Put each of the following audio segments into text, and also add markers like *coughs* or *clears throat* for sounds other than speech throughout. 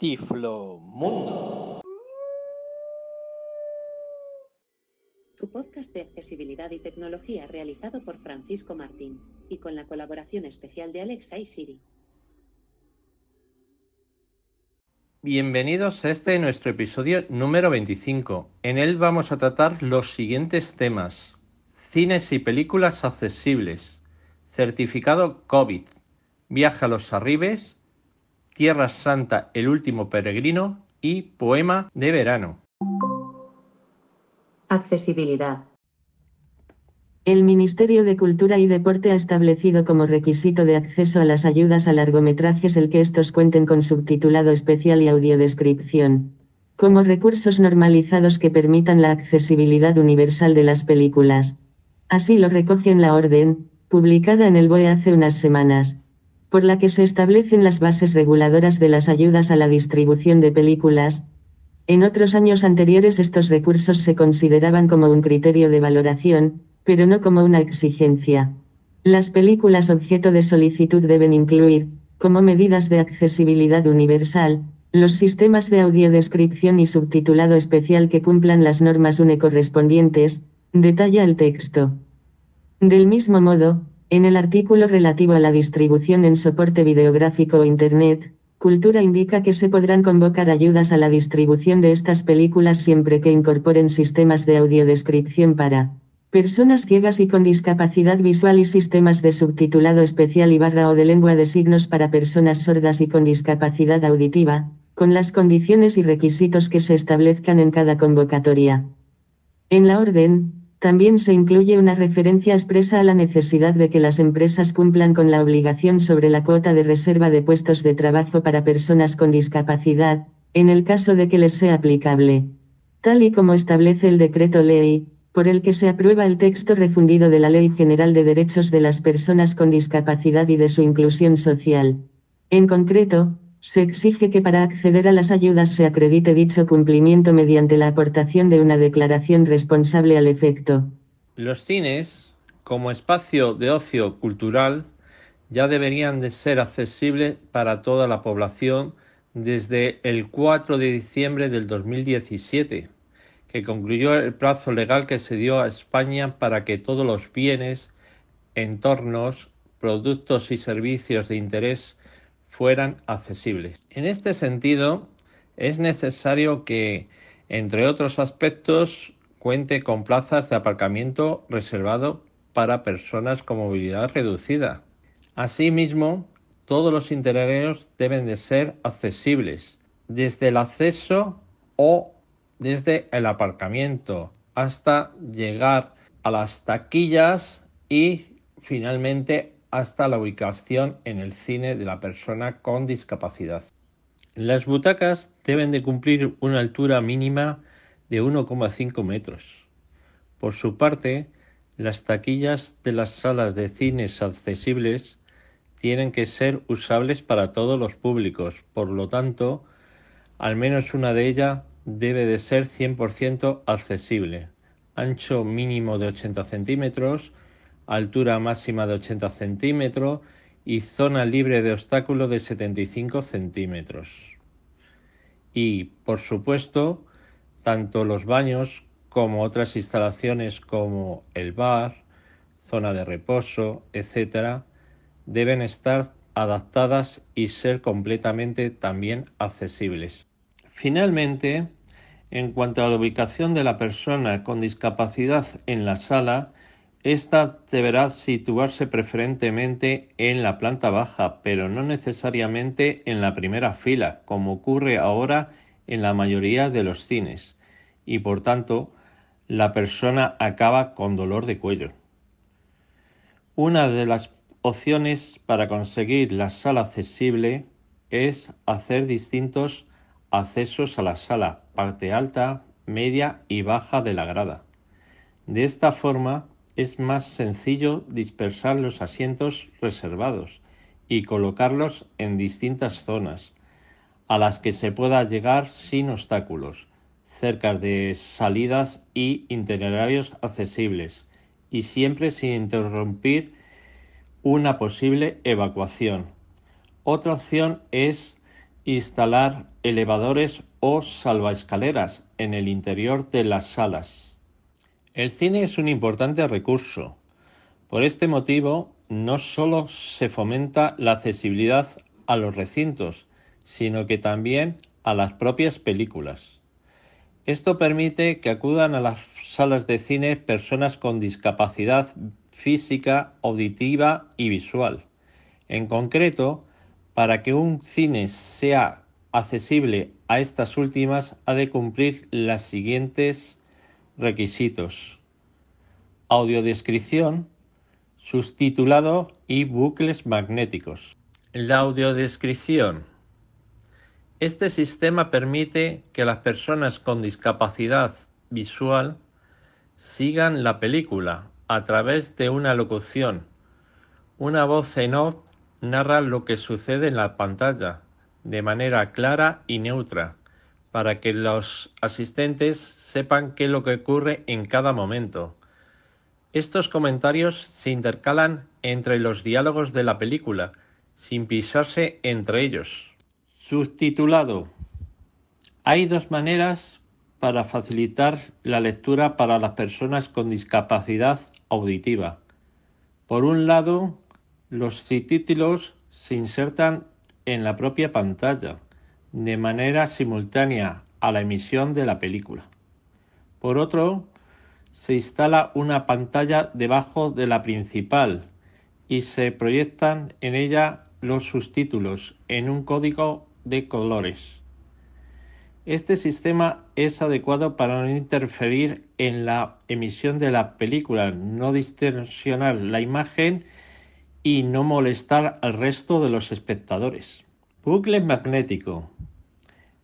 Tiflo Mundo. Tu podcast de accesibilidad y tecnología realizado por Francisco Martín y con la colaboración especial de Alexa y Siri. Bienvenidos a este nuestro episodio número 25. En él vamos a tratar los siguientes temas. Cines y películas accesibles. Certificado COVID. Viaja a los Arribes Tierra Santa, El último peregrino y Poema de verano. Accesibilidad. El Ministerio de Cultura y Deporte ha establecido como requisito de acceso a las ayudas a largometrajes el que estos cuenten con subtitulado especial y audiodescripción, como recursos normalizados que permitan la accesibilidad universal de las películas. Así lo recoge en la orden, publicada en el BOE hace unas semanas por la que se establecen las bases reguladoras de las ayudas a la distribución de películas. En otros años anteriores estos recursos se consideraban como un criterio de valoración, pero no como una exigencia. Las películas objeto de solicitud deben incluir, como medidas de accesibilidad universal, los sistemas de audiodescripción y subtitulado especial que cumplan las normas UNE correspondientes, detalla el texto. Del mismo modo, en el artículo relativo a la distribución en soporte videográfico o Internet, Cultura indica que se podrán convocar ayudas a la distribución de estas películas siempre que incorporen sistemas de audiodescripción para personas ciegas y con discapacidad visual y sistemas de subtitulado especial y barra o de lengua de signos para personas sordas y con discapacidad auditiva, con las condiciones y requisitos que se establezcan en cada convocatoria. En la orden, también se incluye una referencia expresa a la necesidad de que las empresas cumplan con la obligación sobre la cuota de reserva de puestos de trabajo para personas con discapacidad, en el caso de que les sea aplicable. Tal y como establece el decreto ley, por el que se aprueba el texto refundido de la Ley General de Derechos de las Personas con Discapacidad y de su Inclusión Social. En concreto, se exige que para acceder a las ayudas se acredite dicho cumplimiento mediante la aportación de una declaración responsable al efecto. Los cines, como espacio de ocio cultural, ya deberían de ser accesibles para toda la población desde el 4 de diciembre del 2017, que concluyó el plazo legal que se dio a España para que todos los bienes, entornos, productos y servicios de interés fueran accesibles. En este sentido, es necesario que, entre otros aspectos, cuente con plazas de aparcamiento reservado para personas con movilidad reducida. Asimismo, todos los interiores deben de ser accesibles, desde el acceso o desde el aparcamiento hasta llegar a las taquillas y finalmente hasta la ubicación en el cine de la persona con discapacidad. Las butacas deben de cumplir una altura mínima de 1,5 metros. Por su parte, las taquillas de las salas de cines accesibles tienen que ser usables para todos los públicos, por lo tanto, al menos una de ellas debe de ser 100% accesible, ancho mínimo de 80 centímetros, altura máxima de 80 centímetros y zona libre de obstáculos de 75 centímetros. Y, por supuesto, tanto los baños como otras instalaciones como el bar, zona de reposo, etc., deben estar adaptadas y ser completamente también accesibles. Finalmente, en cuanto a la ubicación de la persona con discapacidad en la sala, esta deberá situarse preferentemente en la planta baja, pero no necesariamente en la primera fila, como ocurre ahora en la mayoría de los cines, y por tanto la persona acaba con dolor de cuello. Una de las opciones para conseguir la sala accesible es hacer distintos accesos a la sala, parte alta, media y baja de la grada. De esta forma, es más sencillo dispersar los asientos reservados y colocarlos en distintas zonas a las que se pueda llegar sin obstáculos, cerca de salidas y itinerarios accesibles y siempre sin interrumpir una posible evacuación. Otra opción es instalar elevadores o salvaescaleras en el interior de las salas. El cine es un importante recurso. Por este motivo, no solo se fomenta la accesibilidad a los recintos, sino que también a las propias películas. Esto permite que acudan a las salas de cine personas con discapacidad física, auditiva y visual. En concreto, para que un cine sea accesible a estas últimas, ha de cumplir los siguientes requisitos. Audiodescripción, subtitulado y bucles magnéticos. La audiodescripción. Este sistema permite que las personas con discapacidad visual sigan la película a través de una locución. Una voz en off narra lo que sucede en la pantalla de manera clara y neutra para que los asistentes sepan qué es lo que ocurre en cada momento. Estos comentarios se intercalan entre los diálogos de la película, sin pisarse entre ellos. Subtitulado. Hay dos maneras para facilitar la lectura para las personas con discapacidad auditiva. Por un lado, los subtítulos se insertan en la propia pantalla, de manera simultánea a la emisión de la película. Por otro, se instala una pantalla debajo de la principal y se proyectan en ella los subtítulos en un código de colores. Este sistema es adecuado para no interferir en la emisión de la película, no distorsionar la imagen y no molestar al resto de los espectadores. Bucle magnético.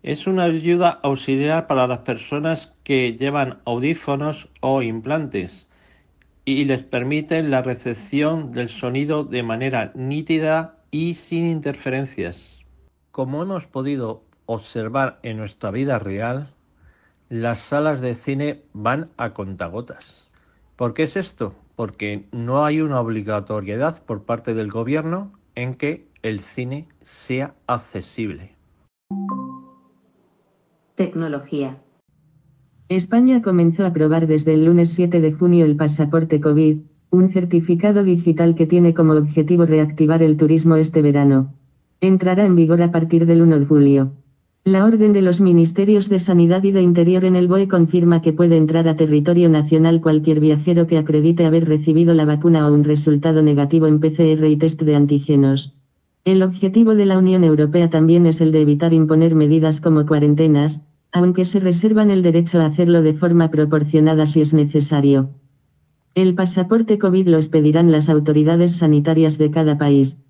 Es una ayuda auxiliar para las personas que llevan audífonos o implantes y les permite la recepción del sonido de manera nítida y sin interferencias. Como hemos podido observar en nuestra vida real, las salas de cine van a contagotas. ¿Por qué es esto? Porque no hay una obligatoriedad por parte del gobierno en que el cine sea accesible. Tecnología. España comenzó a probar desde el lunes 7 de junio el pasaporte COVID, un certificado digital que tiene como objetivo reactivar el turismo este verano. Entrará en vigor a partir del 1 de julio. La orden de los Ministerios de Sanidad y de Interior en el BOE confirma que puede entrar a territorio nacional cualquier viajero que acredite haber recibido la vacuna o un resultado negativo en PCR y test de antígenos. El objetivo de la Unión Europea también es el de evitar imponer medidas como cuarentenas, aunque se reservan el derecho a hacerlo de forma proporcionada si es necesario. El pasaporte COVID lo expedirán las autoridades sanitarias de cada país.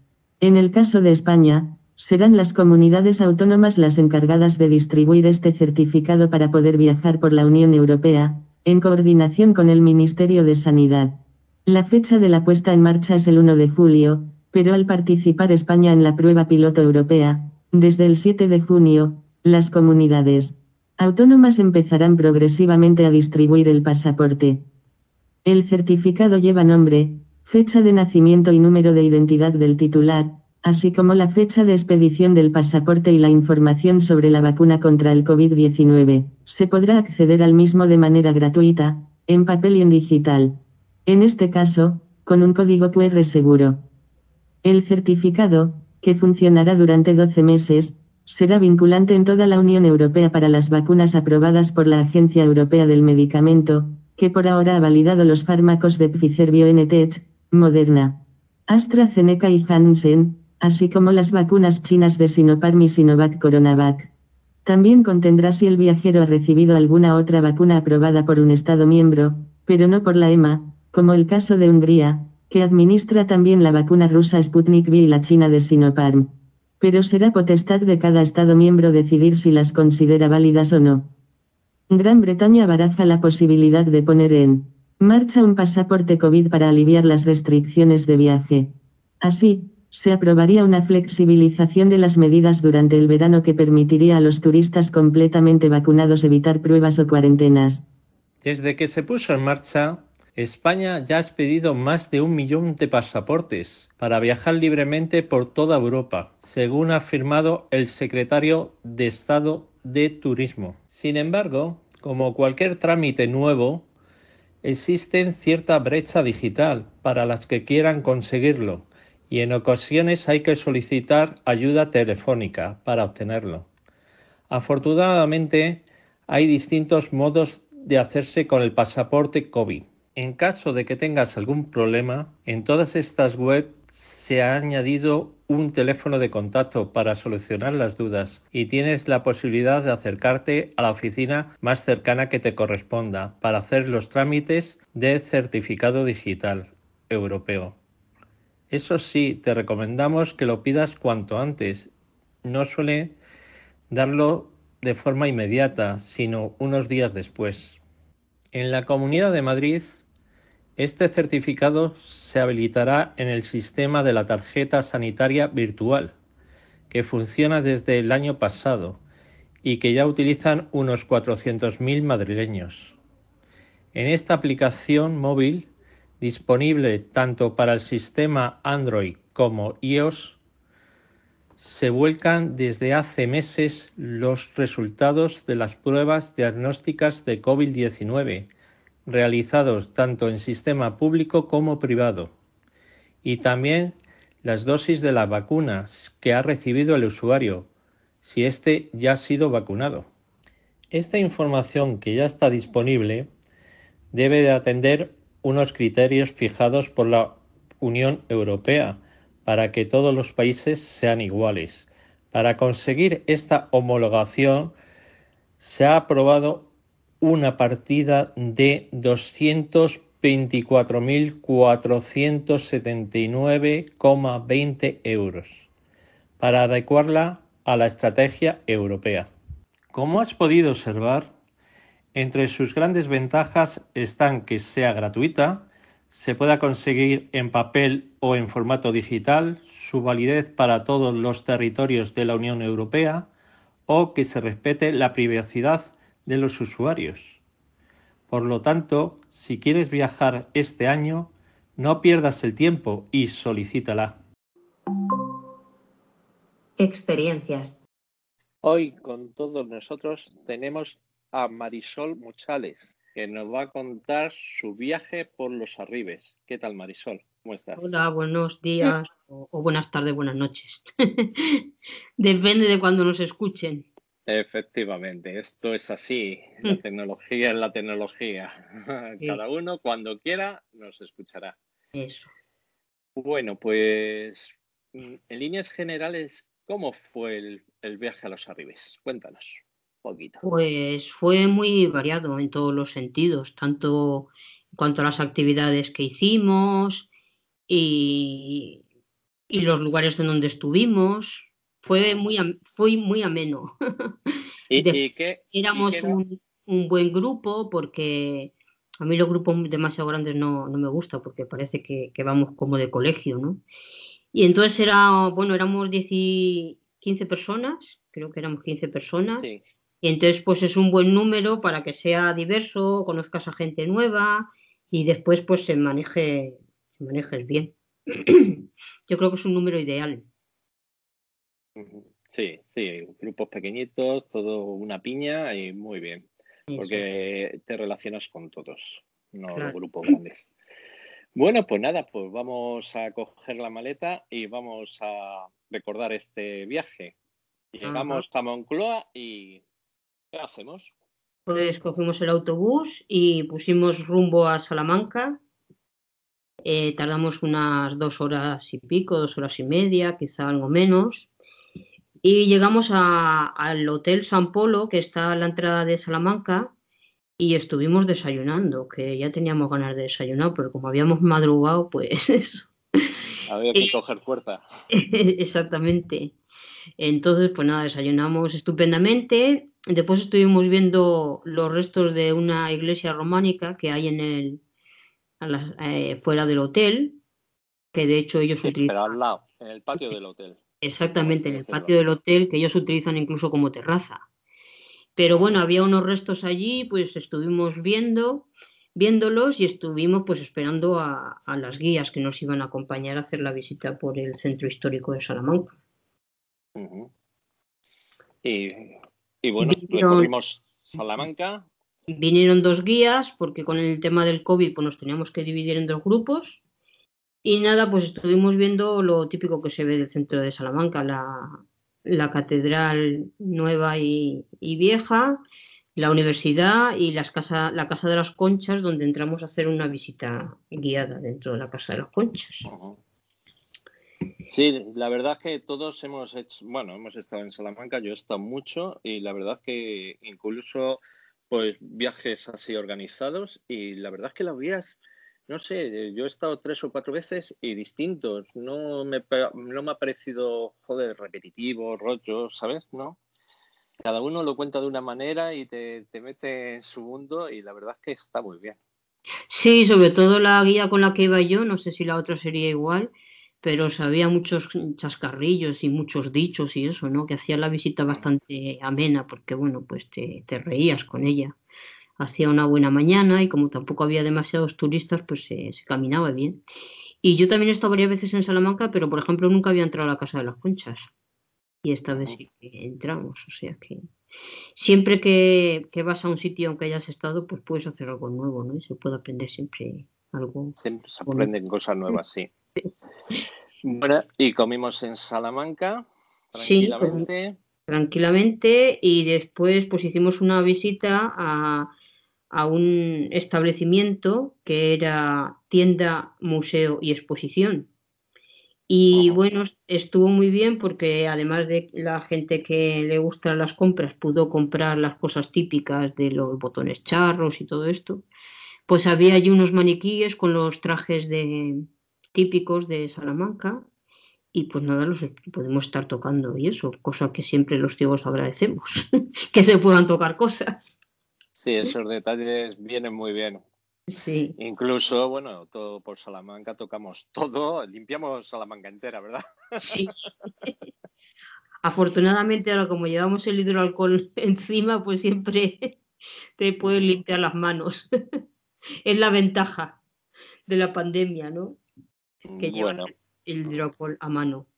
En el caso de España, Serán las comunidades autónomas las encargadas de distribuir este certificado para poder viajar por la Unión Europea, en coordinación con el Ministerio de Sanidad. La fecha de la puesta en marcha es el 1 de julio, pero al participar España en la prueba piloto europea, desde el 7 de junio, las comunidades autónomas empezarán progresivamente a distribuir el pasaporte. El certificado lleva nombre, fecha de nacimiento y número de identidad del titular, así como la fecha de expedición del pasaporte y la información sobre la vacuna contra el COVID-19. Se podrá acceder al mismo de manera gratuita, en papel y en digital. En este caso, con un código QR seguro. El certificado, que funcionará durante 12 meses, será vinculante en toda la Unión Europea para las vacunas aprobadas por la Agencia Europea del Medicamento, que por ahora ha validado los fármacos de Pfizer BioNTech, Moderna, AstraZeneca y Janssen, así como las vacunas chinas de Sinopharm y Sinovac Coronavac. También contendrá si el viajero ha recibido alguna otra vacuna aprobada por un Estado miembro, pero no por la EMA, como el caso de Hungría, que administra también la vacuna rusa Sputnik V y la china de Sinopharm. Pero será potestad de cada Estado miembro decidir si las considera válidas o no. Gran Bretaña baraja la posibilidad de poner en marcha un pasaporte COVID para aliviar las restricciones de viaje. Así, se aprobaría una flexibilización de las medidas durante el verano que permitiría a los turistas completamente vacunados evitar pruebas o cuarentenas. Desde que se puso en marcha, España ya ha expedido más de un millón de pasaportes para viajar libremente por toda Europa, según ha afirmado el secretario de Estado de Turismo. Sin embargo, como cualquier trámite nuevo, existe cierta brecha digital para las que quieran conseguirlo y en ocasiones hay que solicitar ayuda telefónica para obtenerlo. Afortunadamente, hay distintos modos de hacerse con el pasaporte COVID. En caso de que tengas algún problema, en todas estas webs se ha añadido un teléfono de contacto para solucionar las dudas y tienes la posibilidad de acercarte a la oficina más cercana que te corresponda para hacer los trámites de certificado digital europeo. Eso sí, te recomendamos que lo pidas cuanto antes. No suele darlo de forma inmediata, sino unos días después. En la Comunidad de Madrid este certificado se habilitará en el sistema de la tarjeta sanitaria virtual, que funciona desde el año pasado y que ya utilizan unos 400.000 madrileños. En esta aplicación móvil, disponible tanto para el sistema Android como iOS, se vuelcan desde hace meses los resultados de las pruebas diagnósticas de COVID-19 realizados tanto en sistema público como privado, y también las dosis de las vacunas que ha recibido el usuario, si éste ya ha sido vacunado. Esta información que ya está disponible debe de atender unos criterios fijados por la Unión Europea para que todos los países sean iguales. Para conseguir esta homologación se ha aprobado una partida de 224.479,20 euros para adecuarla a la estrategia europea. Como has podido observar, entre sus grandes ventajas están que sea gratuita, se pueda conseguir en papel o en formato digital, su validez para todos los territorios de la Unión Europea o que se respete la privacidad de los usuarios. Por lo tanto, si quieres viajar este año, no pierdas el tiempo y solicítala. Experiencias. Hoy con todos nosotros tenemos a Marisol Muchales, que nos va a contar su viaje por los arribes. ¿Qué tal, Marisol? ¿Cómo estás? Hola, buenos días o, o buenas tardes, buenas noches. *laughs* Depende de cuando nos escuchen. Efectivamente, esto es así. La Mm. tecnología es la tecnología. *laughs* Cada uno cuando quiera nos escuchará. Eso. Bueno, pues mm, en líneas generales, ¿cómo fue el, el viaje a los Arribes? Cuéntanos un poquito. Pues fue muy variado en todos los sentidos, tanto en cuanto a las actividades que hicimos y, y los lugares en donde estuvimos. Fue muy, fue muy ameno. *laughs* ¿Y, De- y qué? y Éramos qué un, un buen grupo porque a mí los grupos demasiado grandes no, no me gusta porque parece que, que vamos como de colegio, ¿no? Y entonces era, bueno, éramos 10 y 15 personas, creo que éramos 15 personas. Sí, Y entonces, pues es un buen número para que sea diverso, conozcas a gente nueva y después, pues se maneje, se manejes bien. *clears throat* Yo creo que es un número ideal. Sí, sí, grupos pequeñitos, todo una piña y muy bien, porque te relacionas con todos, no los Claro. grupos grandes. Bueno, pues nada, pues vamos a coger la maleta y vamos a recordar este viaje. Llegamos a Moncloa y ¿qué hacemos? Pues cogimos el autobús y pusimos rumbo a Salamanca. Eh, tardamos unas dos horas y pico, dos horas y media, quizá algo menos. Y llegamos a- al Hotel San Polo, que está a la entrada de Salamanca, y estuvimos desayunando, que ya teníamos ganas de desayunar, pero como habíamos madrugado, pues *laughs* eso. Había que coger fuerza. *laughs* Exactamente. Entonces, pues nada, desayunamos estupendamente. Después estuvimos viendo los restos de una iglesia románica que hay en el, a la- eh, fuera del hotel, que de hecho ellos Sí, utilizan pero al lado, en el patio del hotel. Exactamente en el patio del hotel, que ellos utilizan incluso como terraza. Pero bueno, había unos restos allí, pues estuvimos viendo, viéndolos y estuvimos pues esperando a, las guías que nos iban a acompañar a hacer la visita por el centro histórico de Salamanca. y, bueno, recorrimos Salamanca. Vinieron dos guías porque con el tema del COVID pues nos teníamos que dividir en dos grupos y nada, pues estuvimos viendo lo típico que se ve del centro de Salamanca, la, catedral nueva y, vieja, la universidad y las casa, la Casa de las Conchas, donde entramos a hacer una visita guiada dentro de la Casa de las Conchas. Sí, la verdad es que todos hemos hecho, bueno, hemos estado en Salamanca, yo he estado mucho y la verdad es que incluso pues viajes así organizados y la verdad es que las vías no sé, yo he estado tres o cuatro veces y distintos. No me, no me ha parecido, joder, repetitivo, rollo, ¿sabes? ¿No? Cada uno lo cuenta de una manera y te, te mete en su mundo y la verdad es que está muy bien. Sí, sobre todo la guía con la que iba yo, no sé si la otra sería igual, pero sabía muchos chascarrillos y muchos dichos y eso, ¿no? Que hacía la visita bastante amena porque, bueno, pues te, te reías con ella hacía una buena mañana y como tampoco había demasiados turistas, pues se, caminaba bien. Y yo también he estado varias veces en Salamanca, pero por ejemplo nunca había entrado a la Casa de las Conchas. Y esta vez sí que entramos, o sea que siempre que, vas a un sitio aunque hayas estado, pues puedes hacer algo nuevo, ¿no? Y se puede aprender siempre algo. Siempre se aprenden cosas nuevas, *laughs* sí. Bueno, y comimos en Salamanca tranquilamente. Sí, tranquilamente y después pues hicimos una visita a, a un establecimiento que era tienda, museo y exposición. Y bueno, estuvo muy bien porque además de la gente que le gustan las compras pudo comprar las cosas típicas de los botones charros y todo esto, pues había allí unos maniquíes con los trajes de, típicos de Salamanca y pues nada, los podemos estar tocando y eso, cosa que siempre los ciegos agradecemos, *laughs* que se puedan tocar cosas. Sí, esos detalles vienen muy bien. Sí. Incluso, bueno, todo por Salamanca tocamos todo, limpiamos Salamanca entera, ¿verdad? Sí. Afortunadamente, ahora como llevamos el hidroalcohol *laughs* encima, pues siempre te puedes limpiar las manos. *laughs* es la ventaja de la pandemia, ¿no? Que llevas el hidroalcohol a mano.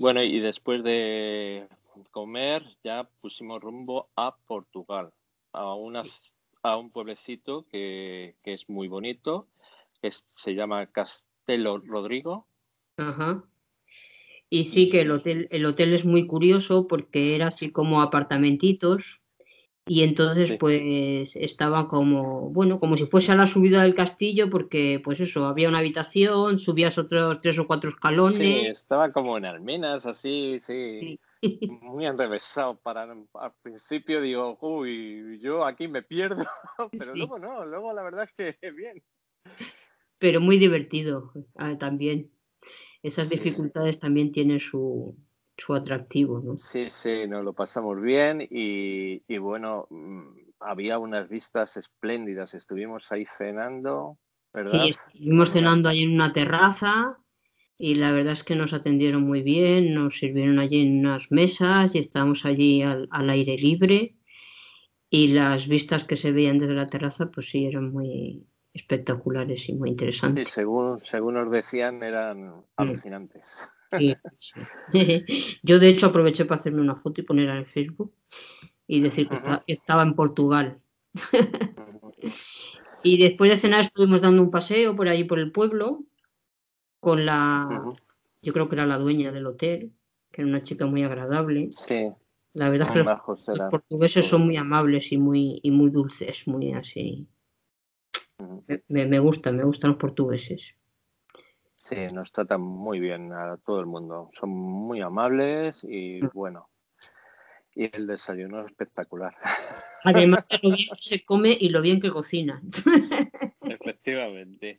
Bueno, y después de comer ya pusimos rumbo a Portugal a, una, a un pueblecito que, es muy bonito, que se llama Castelo Rodrigo. Ajá. Y sí que el hotel, el hotel es muy curioso porque era así como apartamentitos y entonces pues estaba como, bueno, como si fuese a la subida del castillo porque pues eso, había una habitación, subías otros tres o cuatro escalones. Sí, estaba como en almenas, así, sí. *laughs* muy enrevesado para al principio digo, uy, yo aquí me pierdo, *laughs* pero luego no, luego la verdad es que *laughs* bien. Pero muy divertido ah, también. Esas dificultades también tienen su, su atractivo, ¿no? Sí, sí, nos lo pasamos bien y, y bueno, mm, había unas vistas espléndidas, estuvimos ahí cenando, ¿verdad? Sí, estuvimos cenando ahí en una terraza y la verdad es que nos atendieron muy bien, nos sirvieron allí en unas mesas y estábamos allí al, aire libre y las vistas que se veían desde la terraza pues sí eran muy espectaculares y muy interesantes. Sí, según, según nos decían eran alucinantes. *laughs* Yo de hecho aproveché para hacerme una foto y ponerla en Facebook y decir que estaba en Portugal. *laughs* y después de cenar estuvimos dando un paseo por ahí por el pueblo con la, yo creo que era la dueña del hotel, que era una chica muy agradable. Sí. La verdad es que los, portugueses son muy amables y muy, y muy dulces, muy así. me, me, gustan, me gustan los portugueses. Sí, nos tratan muy bien a todo el mundo. Son muy amables y mm. bueno. Y el desayuno es espectacular. *laughs* Además, lo bien que se come y lo bien que cocina. Efectivamente.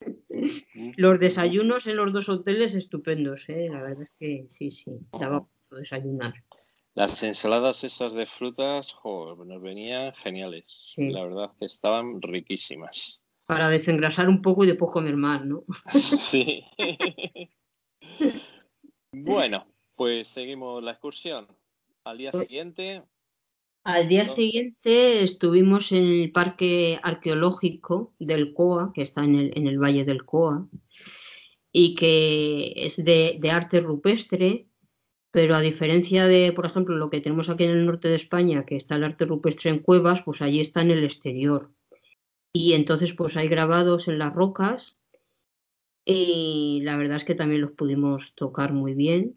*laughs* Los desayunos en los dos hoteles estupendos, ¿eh? la verdad es que sí, sí, daba para desayunar. Las ensaladas esas de frutas, nos venían geniales. La verdad que estaban riquísimas. Para desengrasar un poco y después comer más, ¿no? Sí. *laughs* bueno, pues seguimos la excursión. Al día pues siguiente Al día siguiente estuvimos en el parque arqueológico del COA, que está en el, en el Valle del COA, y que es de, de, arte rupestre, pero a diferencia de, por ejemplo, lo que tenemos aquí en el norte de España, que está el arte rupestre en cuevas, pues allí está en el exterior. Y entonces pues hay grabados en las rocas y la verdad es que también los pudimos tocar muy bien.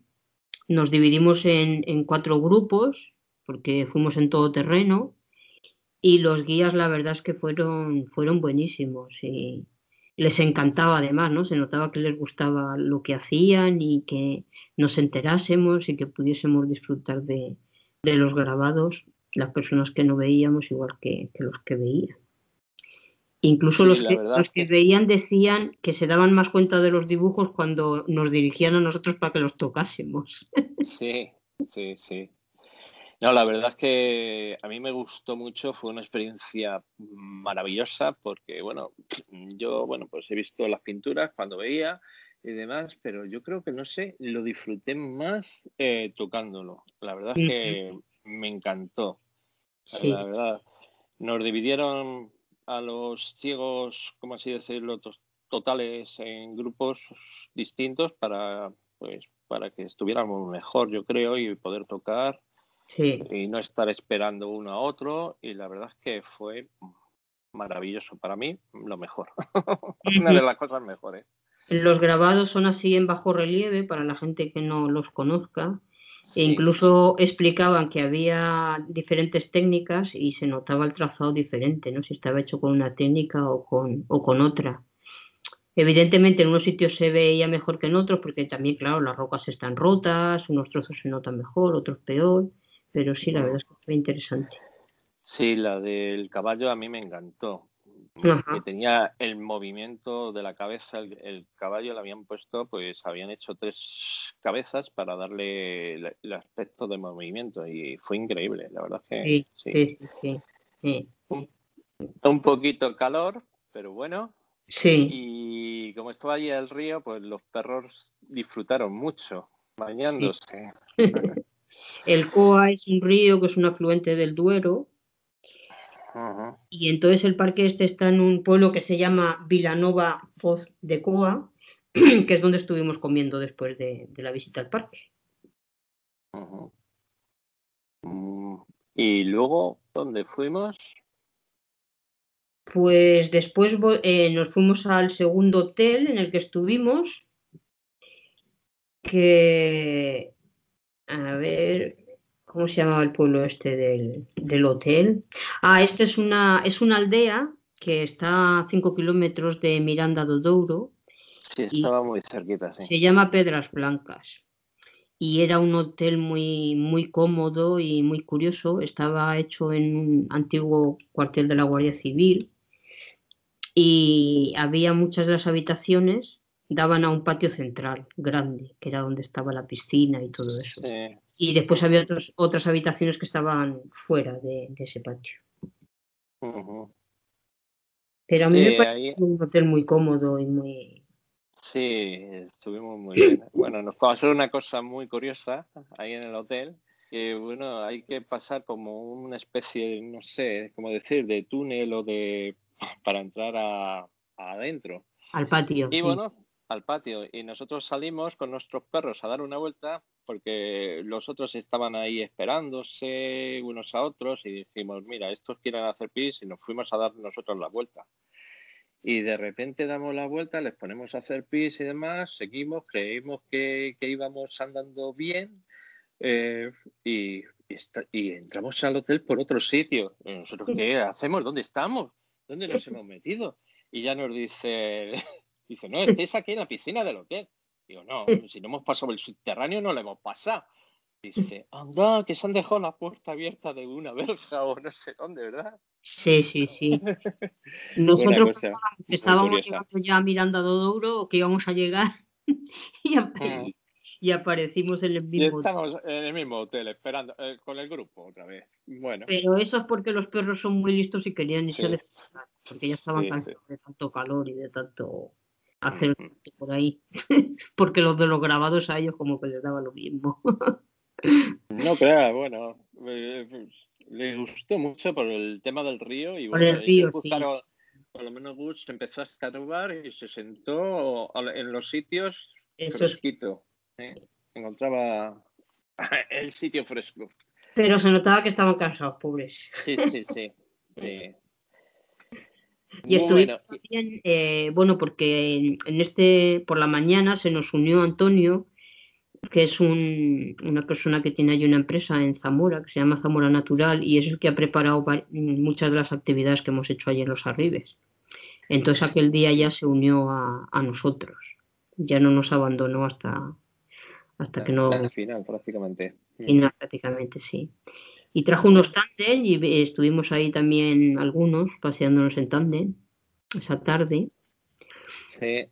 Nos dividimos en, en cuatro grupos porque fuimos en todo terreno y los guías la verdad es que fueron, fueron buenísimos y les encantaba además, ¿no? Se notaba que les gustaba lo que hacían y que nos enterásemos y que pudiésemos disfrutar de, de los grabados, las personas que no veíamos igual que, que los que veían. Incluso sí, los, que, los que, que, veían decían que se daban más cuenta de los dibujos cuando nos dirigían a nosotros para que los tocásemos. Sí, sí, sí. No, la verdad es que a mí me gustó mucho, fue una experiencia maravillosa porque, bueno, *clears throat* yo, bueno, pues he visto las pinturas cuando veía y demás, pero yo creo que, no sé, lo disfruté más eh, tocándolo. La verdad es que me encantó. Sí. La verdad, nos dividieron a los ciegos, como así decirlo, totales en grupos distintos para, pues, para que estuviéramos mejor, yo creo, y poder tocar sí. y no estar esperando uno a otro. Y la verdad es que fue maravilloso para mí, lo mejor. *laughs* Una de las cosas mejores. Los grabados son así en bajo relieve para la gente que no los conozca. Sí. E incluso explicaban que había diferentes técnicas y se notaba el trazado diferente, ¿no? Si estaba hecho con una técnica o con, o con otra. Evidentemente en unos sitios se veía mejor que en otros porque también, claro, las rocas están rotas, unos trozos se notan mejor, otros peor. Pero sí, la verdad es que fue interesante. Sí, la del caballo a mí me encantó. Que tenía el movimiento de la cabeza, el, el, caballo le habían puesto, pues habían hecho tres cabezas para darle el, el, aspecto de movimiento y fue increíble, la verdad que sí. Sí, sí, sí. sí. Un, un, poquito calor, pero bueno. Sí. Y como estaba allí el río, pues los perros disfrutaron mucho bañándose. Sí. *laughs* El Coa es un río que es un afluente del Duero. Uh -huh. Y entonces el parque este está en un pueblo que se llama Vilanova Foz de Coa, *clears throat* que es donde estuvimos comiendo después de, de la visita al parque. Uh -huh. Y luego, ¿dónde fuimos? Pues después eh, nos fuimos al segundo hotel en el que estuvimos, que a ver, ¿cómo se llamaba el pueblo este del, del hotel? Ah, este es una, es una aldea que está a 5 kilómetros de Miranda do Douro. Sí, estaba muy cerquita, sí. Se llama Pedras Blancas. Y era un hotel muy, muy cómodo y muy curioso. Estaba hecho en un antiguo cuartel de la Guardia Civil. Y había muchas de las habitaciones daban a un patio central grande, que era donde estaba la piscina y todo eso. Sí. Y después había otros, otras habitaciones que estaban fuera de, de ese patio. Uh -huh. Pero a mí sí, me parece ahí... un hotel muy cómodo y muy... Sí, estuvimos muy bien. Bueno, nos pasó una cosa muy curiosa ahí en el hotel, que bueno, hay que pasar como una especie, no sé, cómo decir, de túnel o de... para entrar a, adentro. Al patio. Y sí. bueno, al patio y nosotros salimos con nuestros perros a dar una vuelta porque los otros estaban ahí esperándose unos a otros y dijimos, mira, estos quieren hacer pis y nos fuimos a dar nosotros la vuelta. Y de repente damos la vuelta, les ponemos a hacer pis y demás, seguimos, creímos que, que íbamos andando bien eh, y, y, está, y, entramos al hotel por otro sitio. Y nosotros, ¿qué hacemos? ¿Dónde estamos? ¿Dónde nos hemos metido? Y ya nos dice *laughs* Dice, no, estés aquí en la piscina del hotel. Digo, no, si no hemos pasado el subterráneo, no lo hemos pasado. Dice, anda, que se han dejado la puerta abierta de una verja o no sé dónde, ¿verdad? Sí, sí, sí. *laughs* Nosotros cosa, estábamos ya mirando a Dodouro, que íbamos a llegar *laughs* y, ap ah. y, aparecimos en el mismo y estamos en el mismo hotel, esperando, eh, con el grupo otra vez. Bueno. Pero eso es porque los perros son muy listos y querían irse sí. porque ya estaban sí, cansados sí. de tanto calor y de tanto hacer por ahí, *laughs* porque los de los grabados a ellos como que les daba lo mismo. *laughs* no, claro, bueno, eh, le gustó mucho por el tema del río y Por el río, sí. por lo menos Gus empezó a escarbar y se sentó en los sitios Eso fresquito. ¿eh? Encontraba *laughs* el sitio fresco. Pero se notaba que estaban cansados, pobres. Sí, sí, sí. sí. Y estuvimos Bueno, también, eh, bueno, porque en, en este, por la mañana se nos unió Antonio, que es un- una persona que tiene allí una empresa en Zamora, que se llama Zamora Natural, y es el que ha preparado muchas de las actividades que hemos hecho allí en Los Arribes. Entonces aquel día ya se unió a, a nosotros, ya no nos abandonó hasta, hasta que no, hasta el final prácticamente. final prácticamente, sí. Y trajo unos tándem y estuvimos ahí también algunos paseándonos en tándem esa tarde. Sí,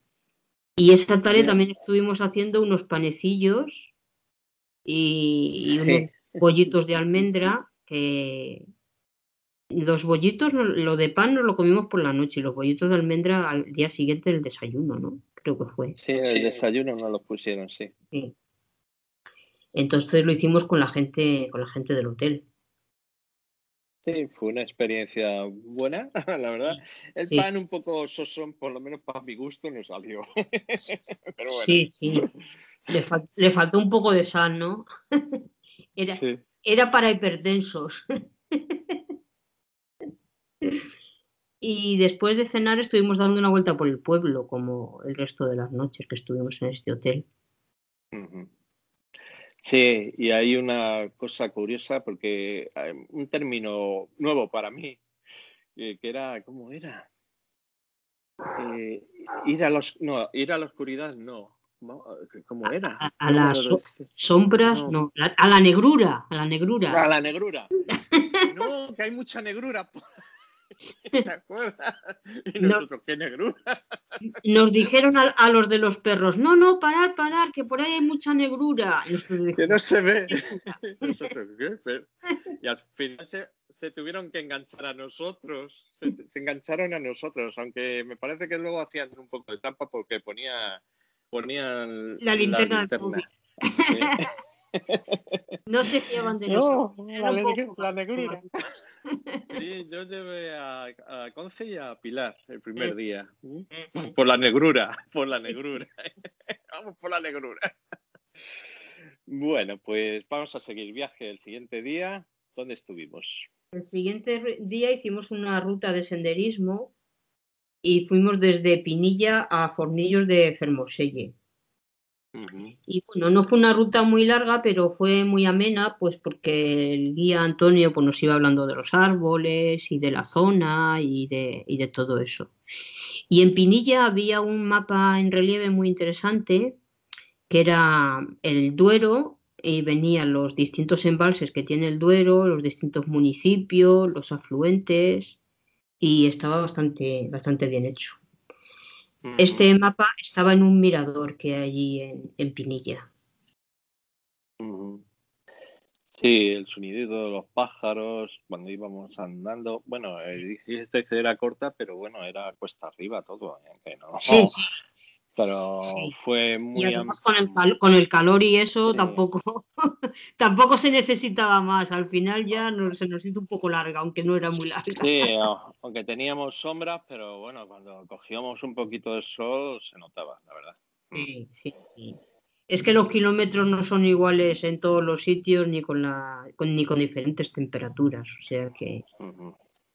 Y esa tarde también estuvimos haciendo unos panecillos y, y Sí. unos bollitos de almendra que los bollitos, lo- lo de pan nos lo comimos por la noche y los bollitos de almendra al día siguiente del desayuno, ¿no? Creo que fue. sí, el desayuno no lo pusieron, sí. Sí. Entonces lo hicimos con la gente, con la gente del hotel. Sí, fue una experiencia buena, *laughs* la verdad. El Sí. pan un poco sosón, por lo menos para mi gusto, no salió. *laughs* Pero bueno. Sí, sí. Le, fal- le faltó un poco de sal, ¿no? *laughs* Era, Sí. era para hipertensos. Y después de cenar estuvimos dando una vuelta por el pueblo, como el resto de las noches que estuvimos en este hotel. Ujú. Sí, y hay una cosa curiosa porque hay un término nuevo para mí, eh, que era, ¿cómo era? Eh, ir a los, no, ir a la oscuridad, no. ¿Cómo era? A, las so- sombras, No. no, la- a la negrura, a la negrura. A la negrura. *laughs* No, que hay mucha negrura. ¿Te acuerdas? *laughs* Y No. nosotros, ¿qué negrura? *laughs* Nos dijeron a, a los de los perros, no, no, parar, parar, que por ahí hay mucha negrura. Que no se ve. *laughs* Y al final se, se tuvieron que enganchar a nosotros. Se, se engancharon a nosotros, aunque me parece que luego hacían un poco de trampa porque ponía, ponían La linterna del linterna. Sí. no se fiaban de nosotros. No, la, la negrura. Sí, yo llevé a, a Conce y a Pilar el primer día. Por la negrura, por la negrura. *laughs* Vamos por la negrura. Bueno, pues vamos a seguir viaje el siguiente día. ¿Dónde estuvimos? El siguiente día hicimos una ruta de senderismo y fuimos desde Pinilla a Fornillos de Fermoselle. Y bueno, no fue una ruta muy larga, pero fue muy amena, pues porque el guía Antonio pues, nos iba hablando de los árboles y de la zona y de, y de todo eso. Y en Pinilla había un mapa en relieve muy interesante, que era el Duero, y venían los distintos embalses que tiene el Duero, los distintos municipios, los afluentes, y estaba bastante, bastante bien hecho. Este mapa estaba en un mirador que hay allí en, en Pinilla. Sí, el sonido de los pájaros cuando íbamos andando. Bueno, eh, dijiste que era corta, pero bueno, era cuesta arriba todo. ¿eh? que no- Sí, sí. Pero Sí. fue Y muy además am- con el, con el calor y eso Sí. tampoco, *laughs* tampoco se necesitaba más. Al final ya nos- se nos hizo un poco larga, aunque no era muy larga. Sí, aunque teníamos sombras, pero bueno, cuando cogíamos un poquito de sol se notaba, la verdad. Sí, sí, sí. Es que los kilómetros no son iguales en todos los sitios ni con la con- ni con diferentes temperaturas. O sea que.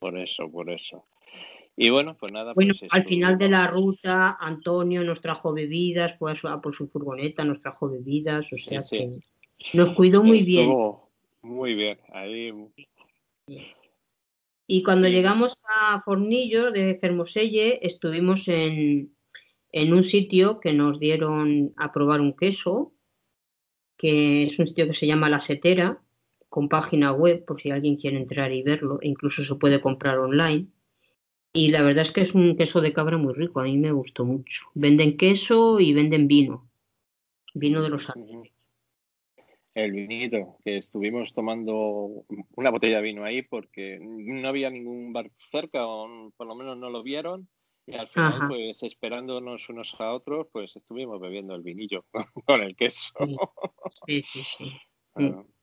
Por eso, por eso. Y bueno, pues nada. bueno, pues al final de la ruta, Antonio nos trajo bebidas, fue a, su- a por su furgoneta, nos trajo bebidas, o sea sí. que nos cuidó muy bien. Muy bien. Ahí Y cuando Sí. llegamos a Fornillo de Fermoselle, estuvimos en, en un sitio que nos dieron a probar un queso, que es un sitio que se llama La Setera, con página web, por si alguien quiere entrar y verlo, e incluso se puede comprar online. Y la verdad es que es un queso de cabra muy rico, a mí me gustó mucho. Venden queso y venden vino, vino de los. Ujú. El vinito, que estuvimos tomando una botella de vino ahí porque no había ningún bar cerca, o por lo menos no lo vieron. Y al final, Ajá. pues esperándonos unos a otros, pues estuvimos bebiendo el vinillo *laughs* con el queso. Sí, sí, sí. *laughs*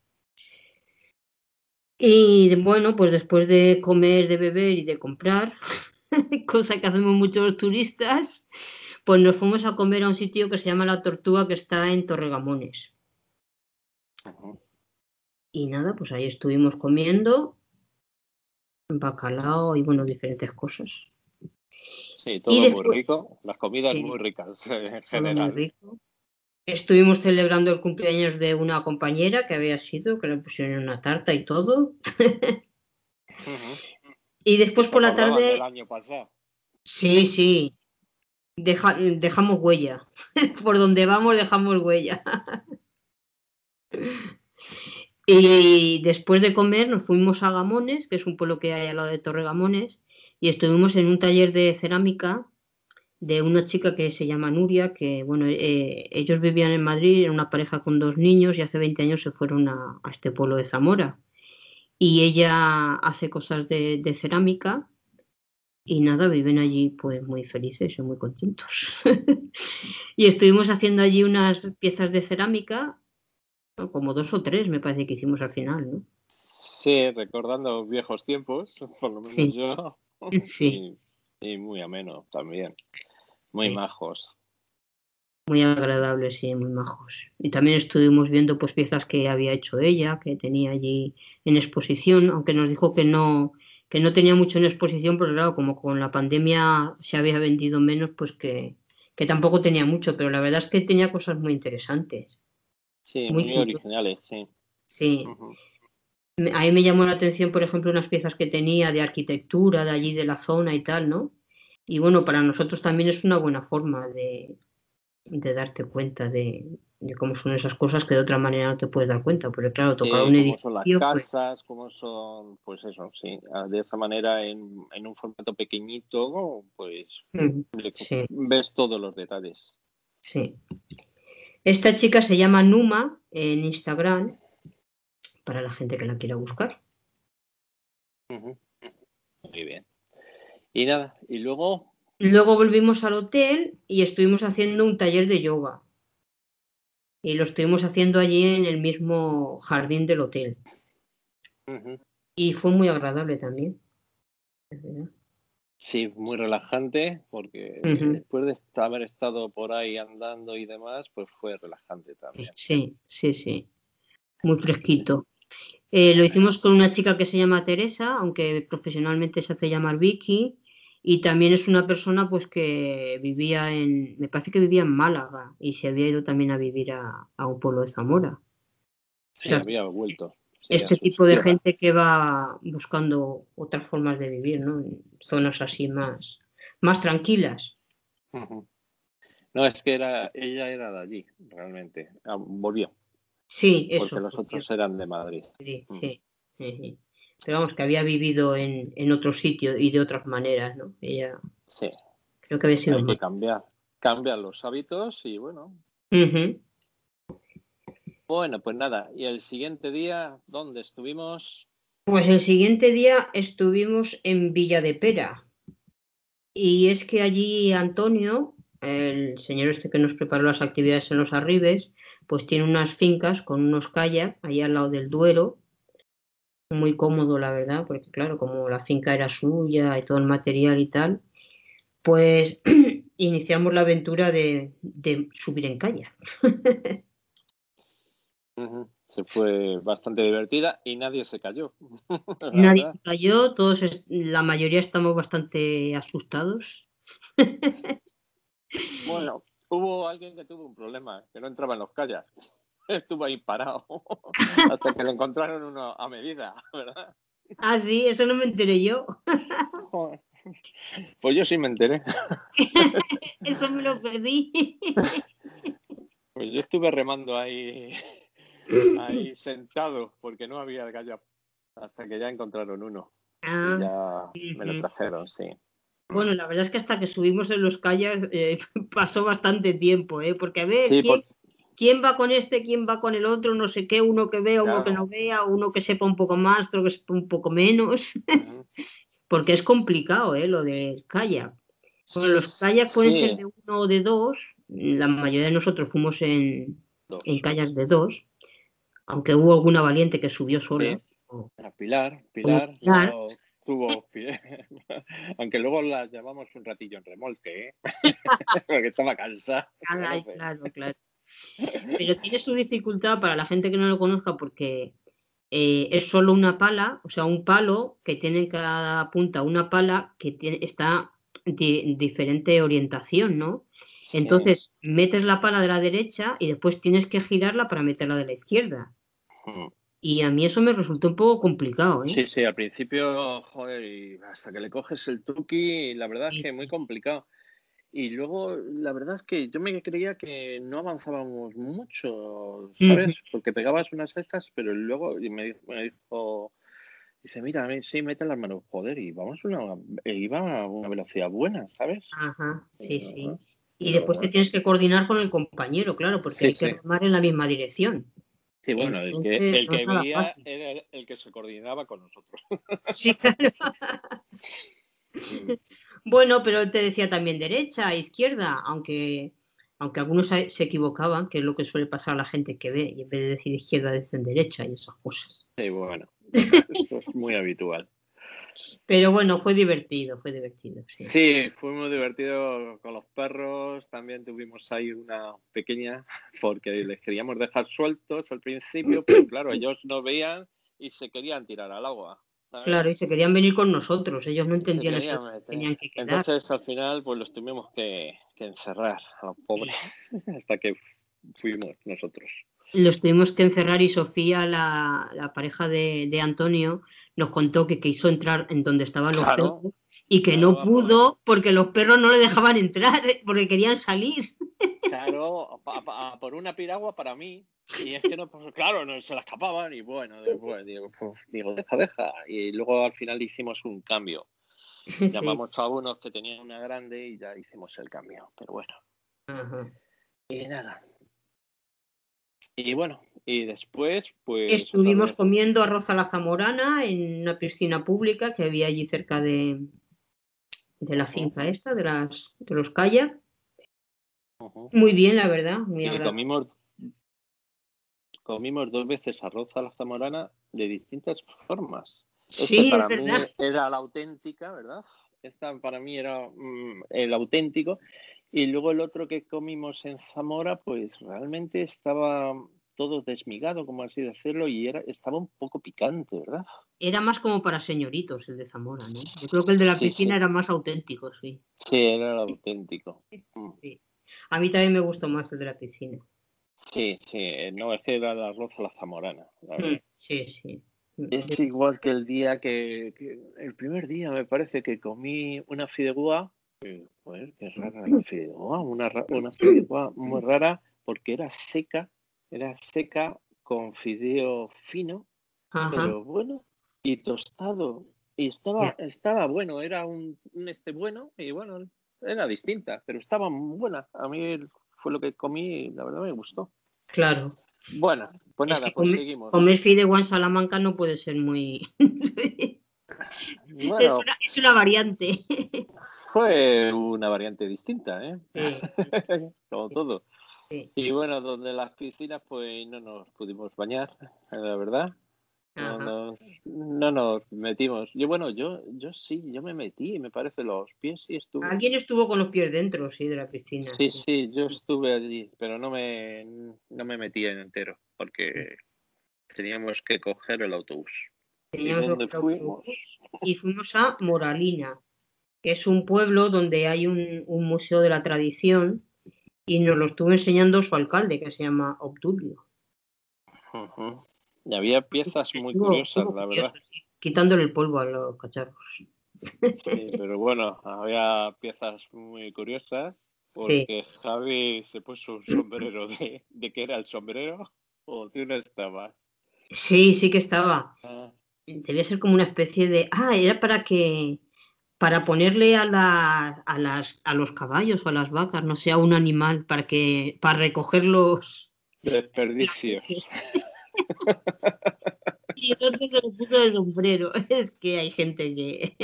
Y bueno, pues después de comer, de beber y de comprar, *laughs* cosa que hacemos muchos turistas, pues nos fuimos a comer a un sitio que se llama La Tortuga, que está en Torregamones. Y nada, pues ahí estuvimos comiendo bacalao y bueno, diferentes cosas. Sí, todo muy rico, las comidas muy ricas *laughs* en general. Estuvimos celebrando el cumpleaños de una compañera que había sido, que le pusieron una tarta y todo. Y después por la tarde. año pasado. Sí, sí. dejamos huella. *laughs* por donde vamos dejamos huella. *laughs* y después de comer nos fuimos a Gamones, que es un pueblo que hay al lado de Torre Gamones, y estuvimos en un taller de cerámica de una chica que se llama Nuria, que bueno, eh, ellos vivían en Madrid, era una pareja con dos niños y hace 20 años se fueron a, este pueblo de Zamora. Y ella hace cosas de, cerámica y nada, viven allí pues muy felices y muy contentos. *laughs* y estuvimos haciendo allí unas piezas de cerámica, como dos o tres me parece que hicimos al final, ¿no? Sí, recordando viejos tiempos, *laughs* por lo menos yo. *laughs* Sí. Y, muy ameno también. Muy majos. Muy agradables, sí, muy majos. Y también estuvimos viendo pues piezas que había hecho ella, que tenía allí en exposición, aunque nos dijo que no, que no tenía mucho en exposición, porque claro, como con la pandemia se había vendido menos, pues que, que tampoco tenía mucho, pero la verdad es que tenía cosas muy interesantes. Sí, muy, originales, sí. Sí. A mí me llamó la atención, por ejemplo, unas piezas que tenía de arquitectura de allí, de la zona y tal, ¿no? Y bueno, para nosotros también es una buena forma de, darte cuenta de, cómo son esas cosas que de otra manera no te puedes dar cuenta, porque claro, tocar un edificio... Cómo son las pues casas, cómo son, pues eso, sí, ah, de esa manera en, un formato pequeñito, pues ves todos los detalles. Sí. Esta chica se llama Numa en Instagram para la gente que la quiera buscar. Muy bien. Y nada, y luego... Luego volvimos al hotel y estuvimos haciendo un taller de yoga. Y lo estuvimos haciendo allí en el mismo jardín del hotel. Y fue muy agradable también. Sí, muy relajante, porque después de haber estado por ahí andando y demás, pues fue relajante también. Sí, sí, sí. Muy fresquito. Eh, lo hicimos con una chica que se llama Teresa, aunque profesionalmente se hace llamar Vicky, y también es una persona pues que vivía en, me parece que vivía en Málaga y se había ido también a vivir a, un pueblo de Zamora. Sí, había vuelto. este tipo de gente que va buscando otras formas de vivir, ¿no? En zonas así más, más tranquilas. No, es que era, ella era de allí, realmente. Ah, volvió. Sí, eso. Porque los otros eran de Madrid. Sí, sí. Pero vamos, que había vivido en, en, otro sitio y de otras maneras, ¿no? Ella. Sí. Creo que había sido. Hay que cambiar. Cambian los hábitos y bueno. Bueno, pues nada. ¿Y el siguiente día dónde estuvimos? Pues el siguiente día estuvimos en Villa de Pera. Y es que allí Antonio, el señor este que nos preparó las actividades en los arribes, pues tiene unas fincas con unos kayaks ahí al lado del Duero, muy cómodo la verdad, porque claro, como la finca era suya y todo el material y tal, pues *clears throat* iniciamos la aventura de, subir en kayak. *laughs* Se fue bastante divertida y nadie se cayó. *laughs* nadie se cayó, todos, la mayoría estamos bastante asustados. *laughs* bueno, Hubo alguien que tuvo un problema, que no entraba en los calles. Estuvo ahí parado *laughs* hasta que le encontraron uno a medida, ¿verdad? Ah, sí, eso no me enteré yo. Pues yo sí me enteré. *laughs* Eso me lo perdí. Pues yo estuve remando ahí, ahí sentado porque no había gallo hasta que ya encontraron uno. Ah, ya me lo trajeron, sí. Bueno, la verdad es que hasta que subimos en los calles eh, *laughs* pasó bastante tiempo, ¿eh? porque a ver, ¿quién, va con este, quién va con el otro? No sé qué, uno que vea, uno que no vea, uno que sepa un poco más, otro que sepa un poco menos. *laughs* porque es complicado, ¿eh? Lo de kayak. los kayaks pueden ser de uno o de dos. La mayoría de nosotros fuimos en, en kayaks de dos, aunque hubo alguna valiente que subió sola. Pilar, Pilar, tuvo, *laughs* aunque luego la llevamos un ratillo en remolque, ¿eh? *laughs* porque estaba cansada. claro, claro. Pero tiene su dificultad para la gente que no lo conozca porque eh, es solo una pala, o sea, un palo que tiene en cada punta una pala que tiene, está en diferente orientación, ¿no? Entonces, metes la pala de la derecha y después tienes que girarla para meterla de la izquierda. Y a mí eso me resultó un poco complicado, ¿eh? Sí, sí, al principio, joder, hasta que le coges el truqui, la verdad es que es muy complicado. Y luego, la verdad es que yo me creía que no avanzábamos mucho, ¿sabes? Porque pegabas unas cestas, pero luego me dijo, me dijo dice, mira, sí, mete las manos, joder, y vamos una, e iba a una velocidad buena, ¿sabes? Ajá, sí, sí. Y después te tienes que coordinar con el compañero, claro, porque hay que remar en la misma dirección. Sí, bueno, el que, el que veía era el que se coordinaba con nosotros. Sí, claro. *laughs* Bueno, pero él te decía también derecha, izquierda, aunque, aunque algunos se equivocaban, que es lo que suele pasar a la gente que ve, y en vez de decir izquierda dicen derecha y esas cosas. Sí, bueno, esto es muy habitual. Pero bueno, fue divertido, fue divertido. Sí. fue muy divertido con los perros. También tuvimos ahí una pequeña, porque les queríamos dejar sueltos al principio, pero claro, ellos nos veían y se querían tirar al agua. Claro, y se querían venir con nosotros, ellos no entendían que tenían que quedar. Entonces al final pues los tuvimos que, encerrar a los pobres *laughs* hasta que fuimos nosotros. Los tuvimos que encerrar y Sofía, la, pareja de, Antonio, nos contó que quiso entrar en donde estaban los perros y que no pudo porque los perros no le dejaban entrar porque querían salir. Claro, por una piragua para mí. Y es que no, pues, claro, no, se la escapaban y bueno, después digo, pues, digo, deja, deja. Y luego al final hicimos un cambio. *laughs* Llamamos a unos que tenían una grande y ya hicimos el cambio, pero bueno. Y nada. Y bueno, y después, pues. Estuvimos comiendo arroz a la zamorana en una piscina pública que había allí cerca de, de la finca esta, de, las, de los kayak. Muy bien, la verdad. Muy y comimos, comimos dos veces arroz a la zamorana de distintas formas. Sí, para mí era la auténtica, ¿verdad? Esta para mí era mm, el auténtico. Y luego el otro que comimos en Zamora, pues realmente estaba todo desmigado, como así decirlo, y era, estaba un poco picante, ¿verdad? Era más como para señoritos el de Zamora, ¿no? Yo creo que el de la piscina era más auténtico, sí. Sí, era el auténtico. Mm. Sí. A mí también me gustó más el de la piscina. Sí, sí, no, es que era el arroz a la zamorana. Mm, sí, sí. Es igual que el día que, el primer día me parece que comí una fideuá, pues, qué rara la fideuá, una, una fideuá muy rara porque era seca era seca con fideo fino, pero bueno, y tostado. Y estaba, estaba bueno, era un, este bueno, y bueno, era distinta, pero estaba muy buena. A mí fue lo que comí y la verdad me gustó. Claro. Bueno, pues nada, pues seguimos. Comer fideo en Salamanca no puede ser muy. *laughs* bueno, es, una, variante. Fue una variante distinta, ¿eh? *laughs* Como todo. Y bueno, donde las piscinas pues no nos pudimos bañar, la verdad. No, nos metimos. Yo bueno, yo yo sí, yo me metí, me parece los pies y estuve. Alguien estuvo con los pies dentro, sí, de la piscina. Sí, sí, yo estuve allí, pero no me no me metí en entero porque teníamos que coger el autobús. ¿Y dónde fuimos? Y fuimos a Moralina, que es un pueblo donde hay un, un museo de la tradición y nos lo estuvo enseñando su alcalde, que se llama Obdulio. Y había piezas muy curiosas, la verdad. quitándole el polvo a los cacharros. Sí, pero bueno, había piezas muy curiosas porque Javi se puso un sombrero de, de que era el sombrero o de una estaba. Sí, sí que estaba. Ah. Debía ser como una especie de. Ah, era para que para ponerle a, a, las, a los caballos o a las vacas, no sea un animal, para, que, para recoger los desperdicios. *laughs* y entonces se lo puso de sombrero. *laughs* Es que hay gente que.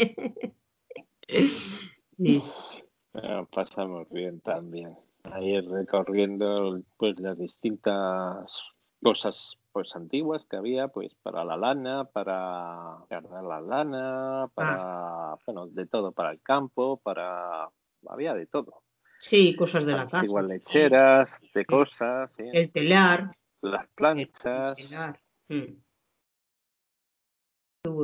*laughs* pasamos bien también. Ahí recorriendo pues las distintas cosas pues antiguas que había pues para la lana, para guardar la lana, para, ah. bueno, de todo, para el campo, para, había de todo. Sí, cosas de la casa. Igual lecheras, de cosas. El telar. Las planchas. Mm.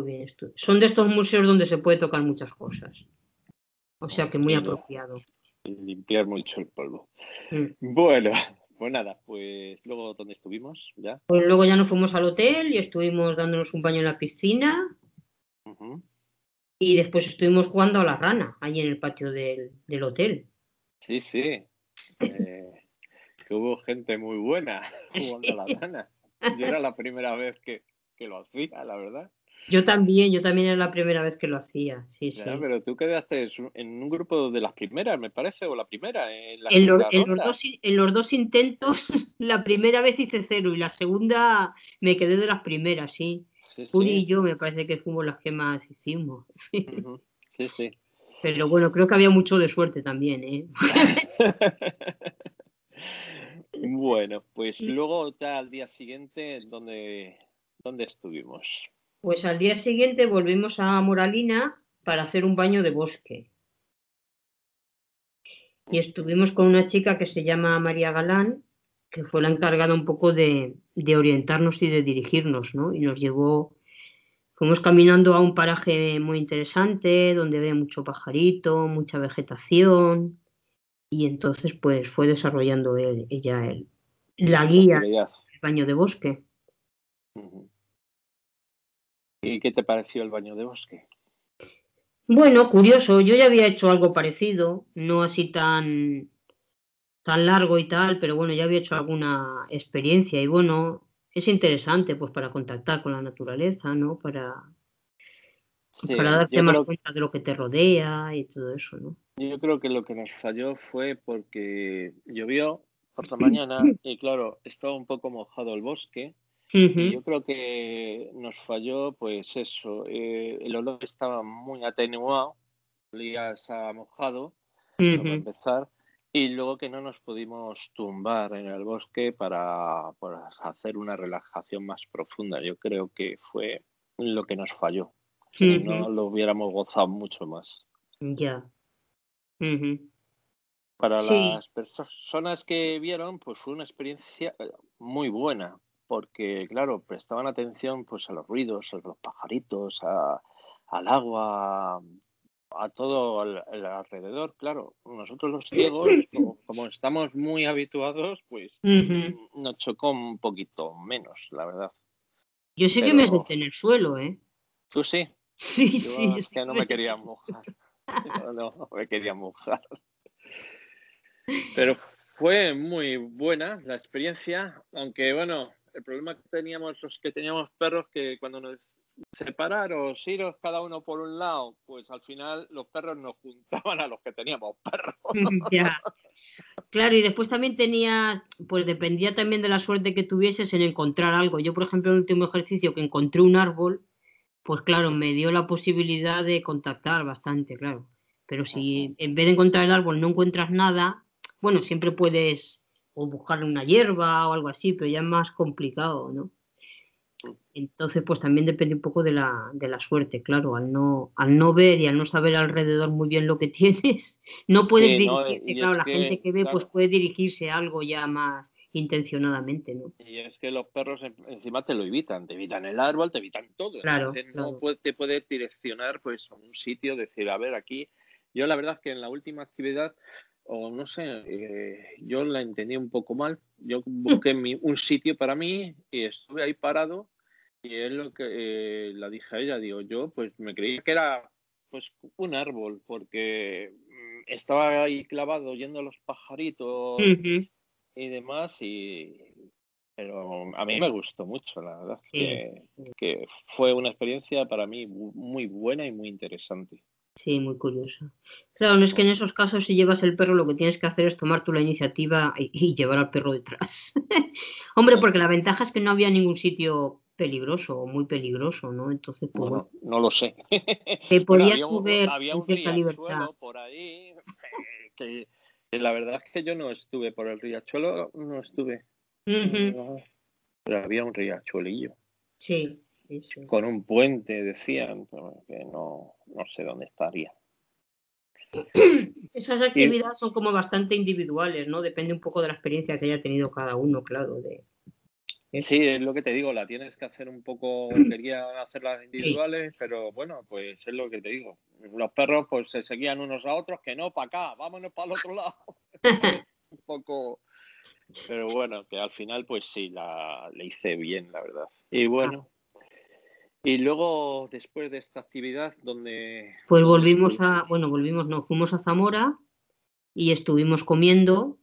bien Son de estos museos donde se puede tocar muchas cosas. O sea que muy apropiado. Limpiar mucho el polvo. Mm. Bueno, *laughs* pues nada, pues luego ¿dónde estuvimos ya. Pues luego ya nos fuimos al hotel y estuvimos dándonos un baño en la piscina. Y después estuvimos jugando a la rana, allí en el patio del, hotel. Sí, sí. Eh, que hubo gente muy buena *laughs* jugando a la rana. Yo era la primera vez que, que lo hacía, la verdad. Yo también, yo también era la primera vez que lo hacía, sí, sí. Pero tú quedaste en un grupo de las primeras, me parece, o la primera. En, en, los, dos, en, los, dos, intentos, *laughs* la primera vez hice cero y la segunda me quedé de las primeras, sí. sí y yo me parece que fuimos las que más hicimos. *laughs* Sí, sí. Pero bueno, creo que había mucho de suerte también, ¿eh? Bueno, pues luego ya al día siguiente, ¿dónde, dónde estuvimos? Pues al día siguiente volvimos a Moralina para hacer un baño de bosque. Y estuvimos con una chica que se llama María Galán, que fue la encargada un poco de, orientarnos y de dirigirnos, ¿no? Y nos llevó, fuimos caminando a un paraje muy interesante, donde había mucho pajarito, mucha vegetación, y entonces pues fue desarrollando ella el, la guía del baño de bosque. ¿Y qué te pareció el baño de bosque? Bueno, curioso, yo ya había hecho algo parecido, no así tan, tan largo y tal, pero bueno, ya había hecho alguna experiencia y bueno, es interesante pues para contactar con la naturaleza, ¿no? Para, para darte más cuenta de lo que te rodea y todo eso, ¿no? Yo creo que lo que nos falló fue porque llovió por la *clears throat* mañana y claro, estaba un poco mojado el bosque yo creo que nos falló, pues eso, eh, el olor estaba muy atenuado, olía a mojado, para empezar, y luego que no nos pudimos tumbar en el bosque para, hacer una relajación más profunda. Yo creo que fue lo que nos falló. Si no lo hubiéramos gozado mucho más. Ya. Para las personas que vieron, pues fue una experiencia muy buena, porque, claro, prestaban atención pues a los ruidos, a los pajaritos, al agua, a todo el, alrededor. Claro, nosotros los ciegos, *coughs* como, estamos muy habituados, pues nos chocó un poquito menos, la verdad. Yo sí que me senté en el suelo, ¿eh? ¿Tú sí? *laughs* Sí, sí. Es que no me quería mojar. *laughs* no, no me quería mojar. Pero fue muy buena la experiencia, aunque bueno, el problema que teníamos los que teníamos perros que cuando nos separaros, iros cada uno por un lado, pues al final los perros nos juntaban a los que teníamos perros. *laughs* ya. Claro, y después también tenías, pues dependía también de la suerte que tuvieses en encontrar algo. Yo, por ejemplo, en el último ejercicio que encontré un árbol, pues claro, me dio la posibilidad de contactar bastante, claro. Pero si en vez de encontrar el árbol no encuentras nada, bueno, siempre puedes o buscarle una hierba o algo así, pero ya es más complicado, ¿no? Entonces, pues también depende un poco de la, de la suerte, claro, al no, al no ver y al no saber alrededor muy bien lo que *laughs* tienes, no puedes dirigirte, claro, la gente que ve pues puede dirigirse a algo ya más intencionadamente, ¿no? Y es que los perros encima te lo evitan, te evitan el árbol, te evitan todo, claro, no te puedes direccionar pues a un sitio, decir, a ver, aquí, yo la verdad es que en la última actividad o no sé, eh, yo la entendí un poco mal. Yo *laughs* busqué un sitio para mí y estuve ahí parado y es lo que eh, la dije a ella, digo, yo pues me creía que era pues un árbol porque mm, estaba ahí clavado oyendo a los pajaritos y demás y pero a mí me gustó mucho, la verdad, que, que fue una experiencia para mí muy buena y muy interesante. Sí, muy curioso. Claro, no es que en esos casos si llevas el perro lo que tienes que hacer es tomar tú la iniciativa y, llevar al perro detrás. *laughs* Hombre, porque la ventaja es que no había ningún sitio peligroso o muy peligroso, ¿no? Entonces, pues, no lo sé. Te podías mover había un, cierta libertad. por ahí, que, la verdad es que yo no estuve por el riachuelo, no estuve. pero había un riachuelillo. Sí, Con un puente, decían, pero que no, no sé dónde estaría. *clears throat* Esas actividades son como bastante individuales, ¿no? Depende un poco de la experiencia que haya tenido cada uno, claro. De... Sí, es lo que te digo, la tienes que hacer un poco, quería hacerlas individuales, pero bueno, pues es lo que te digo. Los perros pues se seguían unos a otros, que no, para acá, vámonos para el otro lado. *laughs* un poco, pero bueno, que al final pues sí, la, le hice bien, la verdad. Y bueno, y luego, después de esta actividad, donde... Pues volvimos a, bueno, volvimos, no, fuimos a Zamora y estuvimos comiendo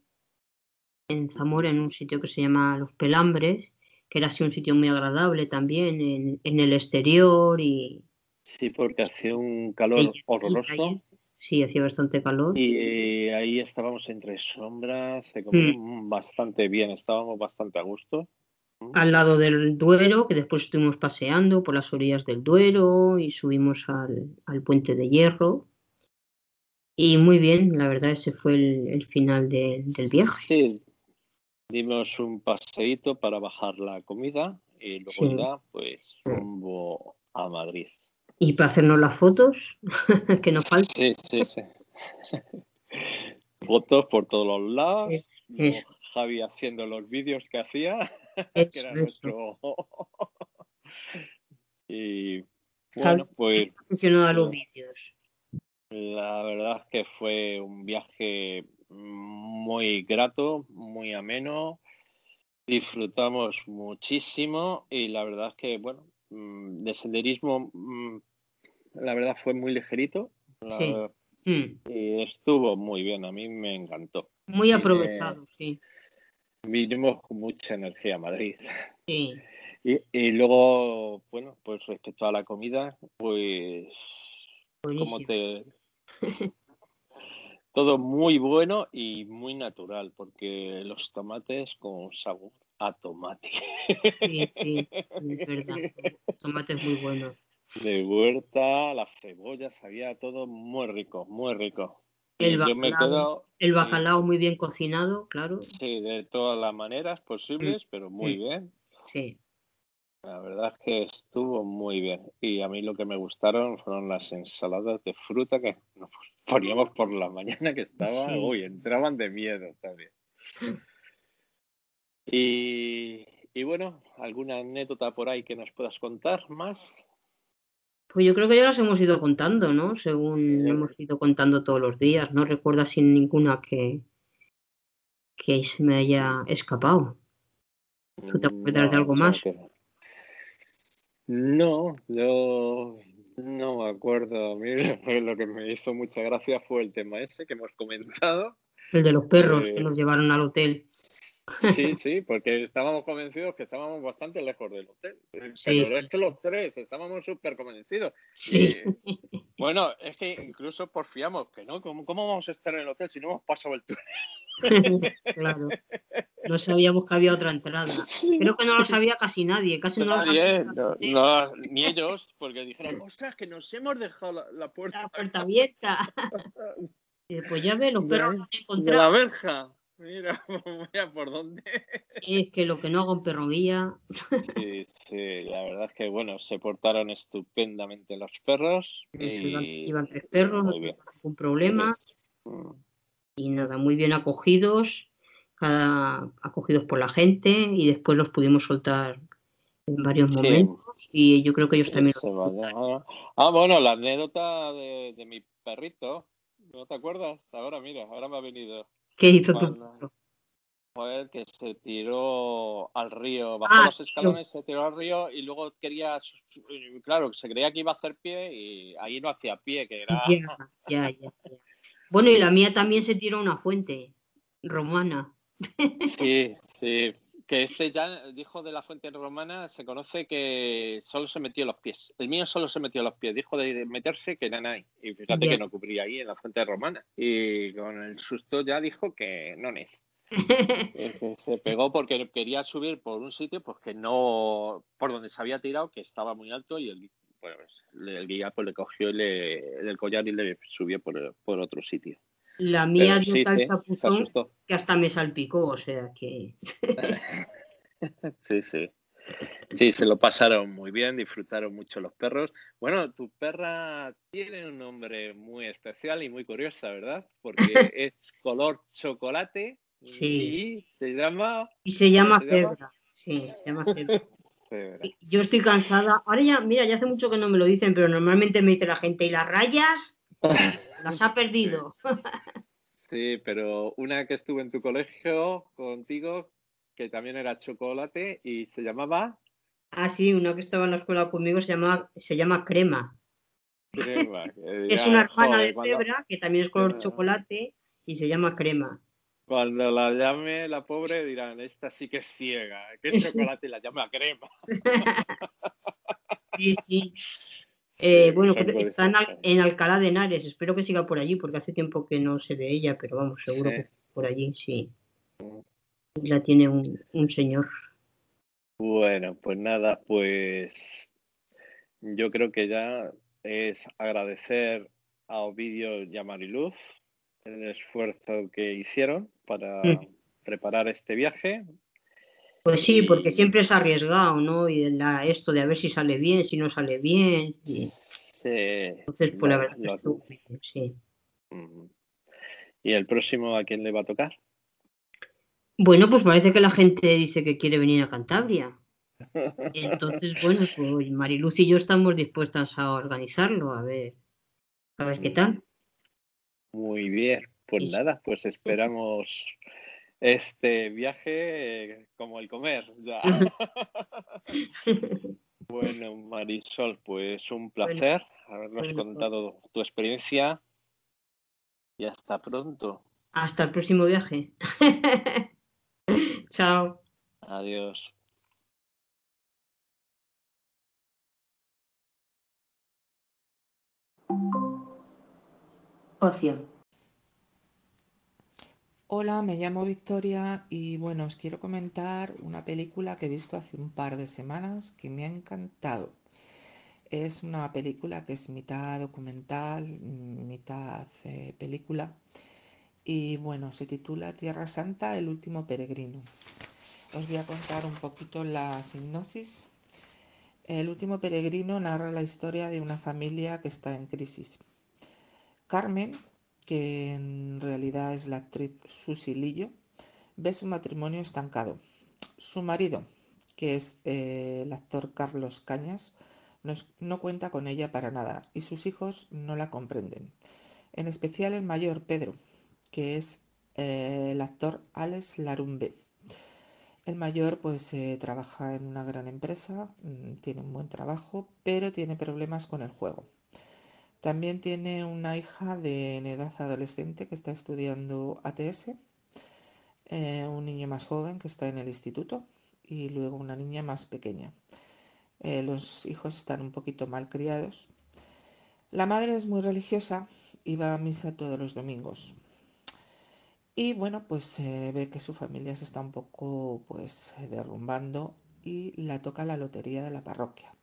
en Zamora, en un sitio que se llama Los Pelambres, que era así un sitio muy agradable también, en, el exterior y... Sí, porque hacía un calor horroroso. sí, hacía bastante calor. Y ahí estábamos entre sombras, se comía mm. bastante bien, estábamos bastante a gusto al lado del Duero, que después estuvimos paseando por las orillas del Duero y subimos al, puente de hierro. Y muy bien, la verdad, ese fue el, final del viaje. Sí, dimos un paseíto para bajar la comida y luego ya, pues, rumbo a Madrid. Y para hacernos las fotos, *laughs* que nos falta. Sí, sí, sí. *laughs* fotos por todos los lados. Javi haciendo los vídeos que hacía, *laughs* que era nuestro... y bueno, pues... los vídeos. La verdad es que fue un viaje muy grato, muy ameno. Disfrutamos muchísimo y la verdad es que, bueno, de senderismo, mm, la verdad fue muy ligerito. Mm. Y estuvo muy bien, a mí me encantó. Muy aprovechado, sí vinimos con mucha energía a Madrid. Sí. *laughs* Y, luego, bueno, pues respecto a la comida, pues como te *laughs* todo muy bueno y muy natural, porque los tomates con sabor a tomate. Sí, sí, es verdad. Tomates muy buenos. De huerta, la cebolla, sabía todo muy rico, muy rico. El bacalao, el bacalao muy bien cocinado, claro. Sí, de todas las maneras posibles, pero muy bien. Sí. La verdad es que estuvo muy bien. Y a mí lo que me gustaron fueron las ensaladas de fruta que nos poníamos por la mañana que estaba, uy, entraban de miedo también. Y, y bueno, ¿alguna anécdota por ahí que nos puedas contar más? Pues yo creo que ya las hemos ido contando, ¿no? Según hemos ido contando todos los días. No recuerdo sin ninguna que, que se me haya escapado. ¿Tú te acuerdas de algo más? No, yo no me acuerdo. *laughs* A mí lo que me hizo mucha gracia fue el tema ese que hemos comentado. El de los perros que eh, nos llevaron al hotel. Sí, *laughs* sí, porque estábamos convencidos que estábamos bastante lejos del hotel. Pero es que los tres estábamos súper convencidos. Sí. *laughs* bueno, es que incluso porfiamos que no. ¿Cómo, vamos a estar en el hotel si no hemos pasado el túnel? *laughs* claro. No sabíamos que había otra entrada. Creo que no lo sabía casi nadie. Casi no, nadie, no, ni ellos, porque dijeron, ostras, que nos hemos dejado la, puerta. La puerta abierta. pues ya ve, los perros no. La verja. Mira, *laughs* mira por dónde. Es que lo que no hago en perro guía. Sí, sí, la verdad es que bueno, se portaron estupendamente los perros. Iban, tres perros, no ningún problema. Mm. Y nada, muy bien acogidos, cada, acogidos por la gente y después los pudimos soltar en varios momentos y yo creo que ellos también. Ah, bueno, la anécdota de, de mi perrito, ¿no te acuerdas? Ahora mira, ahora me ha venido. ¿Qué hizo tu Fue que se tiró al río, bajó ah, los escalones, se tiró al río y luego quería, claro, se creía que iba a hacer pie y ahí no hacía pie, que era... Ya, ya, ya, Bueno, y la mía también se tiró a una fuente romana. Sí, sí, que este ya dijo de la fuente romana, se conoce que solo se metió los pies. El mío solo se metió los pies, dijo de meterse que era ahí. Y fíjate que no cubría ahí en la fuente romana. Y con el susto ya dijo que no es. *laughs* se pegó porque quería subir por un sitio pues que no por donde se había tirado que estaba muy alto y el, pues, el guía pues le cogió el collar y le subió por, por otro sitio la mía dio tal chapuzón que hasta me salpicó, o sea que. *laughs* Sí, sí. Sí, se lo pasaron muy bien, disfrutaron mucho los perros. Bueno, tu perra tiene un nombre muy especial y muy curiosa, ¿verdad? Porque *laughs* es color chocolate y se llama... Y se llama Cebra. Sí, se llama Cebra. *laughs* Yo estoy cansada. Ahora ya, mira, ya hace mucho que no me lo dicen, pero normalmente me dice la gente, ¿y las rayas? Las ha perdido. *laughs* sí, pero una que estuvo en tu colegio contigo, que también era chocolate y se llamaba. Ah, sí, una que estaba en la escuela conmigo se llama, se llama Crema. Crema. *laughs* es una hermana de cebra que también es color chocolate y se llama Crema. Cuando la llame la pobre dirán, esta sí que es ciega, que es *laughs* chocolate y la llama crema. sí, sí. Eh, bueno, está en, Alcalá de Henares, espero que siga por allí porque hace tiempo que no se ve ella, pero vamos, seguro que por allí sí. Mm la tiene un, señor. Bueno, pues nada, pues yo creo que ya es agradecer a Ovidio y a Mariluz el esfuerzo que hicieron para mm. preparar este viaje. Pues sí, porque siempre es arriesgado, ¿no? Y la, esto de a ver si sale bien, si no sale bien. Sí. Entonces, pues la verdad, sí. ¿Y el próximo a quién le va a tocar? Bueno, pues parece que la gente dice que quiere venir a Cantabria. *laughs* Entonces, bueno, pues Mariluz y yo estamos dispuestas a organizarlo, a ver, a ver qué tal. Muy bien, pues nada, pues esperamos este viaje eh, como el comer. Ya. *laughs* bueno, Marisol, pues un placer habernos pues contado tu experiencia y hasta pronto. Hasta el próximo viaje. *laughs* Chao. Adiós. Ocio. Hola, me llamo Victoria y bueno, os quiero comentar una película que he visto hace un par de semanas que me ha encantado. Es una película que es mitad documental, mitad eh, película y bueno, se titula Tierra Santa, el último peregrino. Os voy a contar un poquito la sinopsis. El último peregrino narra la historia de una familia que está en crisis. Carmen, que en realidad es la actriz Susi Lillo, ve su matrimonio estancado. Su marido, que es eh, el actor Carlos Cañas, no cuenta con ella para nada y sus hijos no la comprenden. En especial el mayor, Pedro, que es eh, el actor Alex Larumbe. El mayor pues eh, trabaja en una gran empresa, mm, tiene un buen trabajo, pero tiene problemas con el juego. También tiene una hija de edad adolescente que está estudiando ATS, eh, un niño más joven que está en el instituto y luego una niña más pequeña. los hijos están un poquito mal criados. La madre es muy religiosa y va a misa todos los domingos. Y bueno, pues se ve que su familia se está un poco pues derrumbando y la toca la lotería de la parroquia.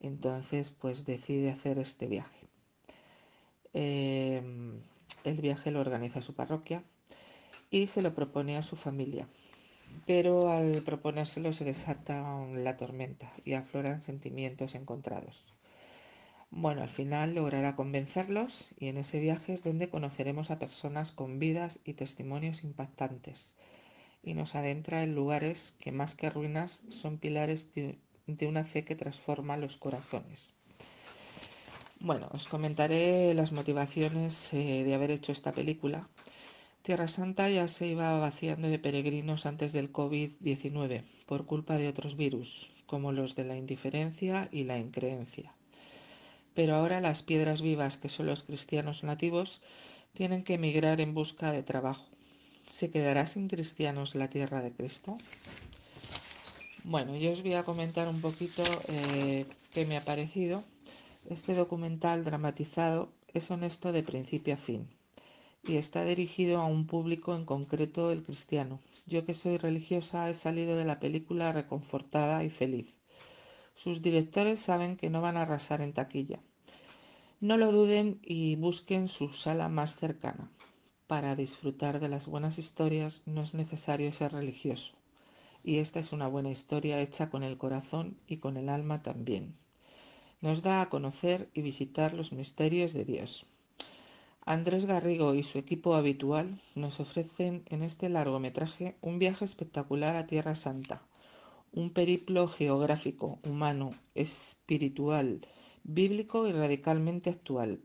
Entonces pues decide hacer este viaje. Em, el viaje lo organiza su parroquia y se lo propone a su familia. Pero al proponérselo se desata la tormenta y afloran sentimientos encontrados. Bueno, al final logrará convencerlos y en ese viaje es donde conoceremos a personas con vidas y testimonios impactantes y nos adentra en lugares que más que ruinas son pilares de, una fe que transforma los corazones. Bueno, os comentaré las motivaciones eh, de haber hecho esta película. Tierra Santa ya se iba vaciando de peregrinos antes del COVID-19 por culpa de otros virus, como los de la indiferencia y la increencia pero ahora las piedras vivas, que son los cristianos nativos, tienen que emigrar en busca de trabajo. ¿Se quedará sin cristianos la tierra de Cristo? Bueno, yo os voy a comentar un poquito eh, qué me ha parecido. Este documental dramatizado es honesto de principio a fin y está dirigido a un público en concreto el cristiano. Yo que soy religiosa he salido de la película reconfortada y feliz. Sus directores saben que no van a arrasar en taquilla. No lo duden y busquen su sala más cercana. Para disfrutar de las buenas historias no es necesario ser religioso. y esta es una buena historia hecha con el corazón y con el alma también. Nos da a conocer y visitar los misterios de Dios. Andrés Garrigo y su equipo habitual nos ofrecen en este largometraje un viaje espectacular a Tierra Santa, un periplo geográfico, humano, espiritual, bíblico y radicalmente actual.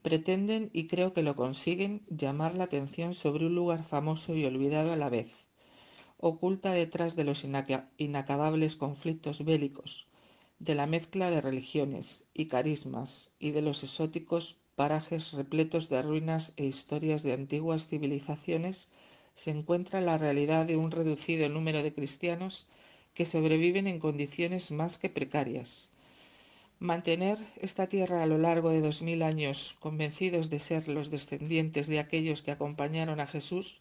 Pretenden, y creo que lo consiguen, llamar la atención sobre un lugar famoso y olvidado a la vez, oculta detrás de los inacabables conflictos bélicos, de la mezcla de religiones y carismas y de los exóticos parajes repletos de ruinas e historias de antiguas civilizaciones, se encuentra la realidad de un reducido número de cristianos que sobreviven en condiciones más que precarias. Mantener esta tierra a lo largo de dos mil años convencidos de ser los descendientes de aquellos que acompañaron a Jesús,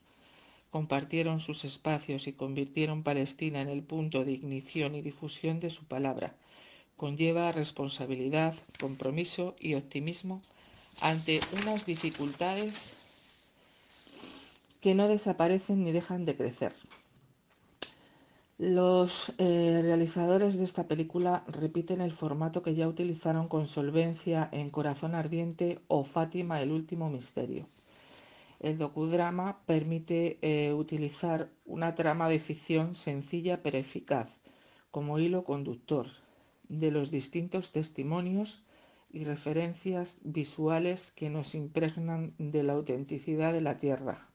compartieron sus espacios y convirtieron Palestina en el punto de ignición y difusión de su palabra, conlleva responsabilidad, compromiso y optimismo ante unas dificultades que no desaparecen ni dejan de crecer. Los eh, realizadores de esta película repiten el formato que ya utilizaron con solvencia en Corazón Ardiente o Fátima, el último misterio. El docudrama permite eh, utilizar una trama de ficción sencilla pero eficaz como hilo conductor de los distintos testimonios y referencias visuales que nos impregnan de la autenticidad de la tierra.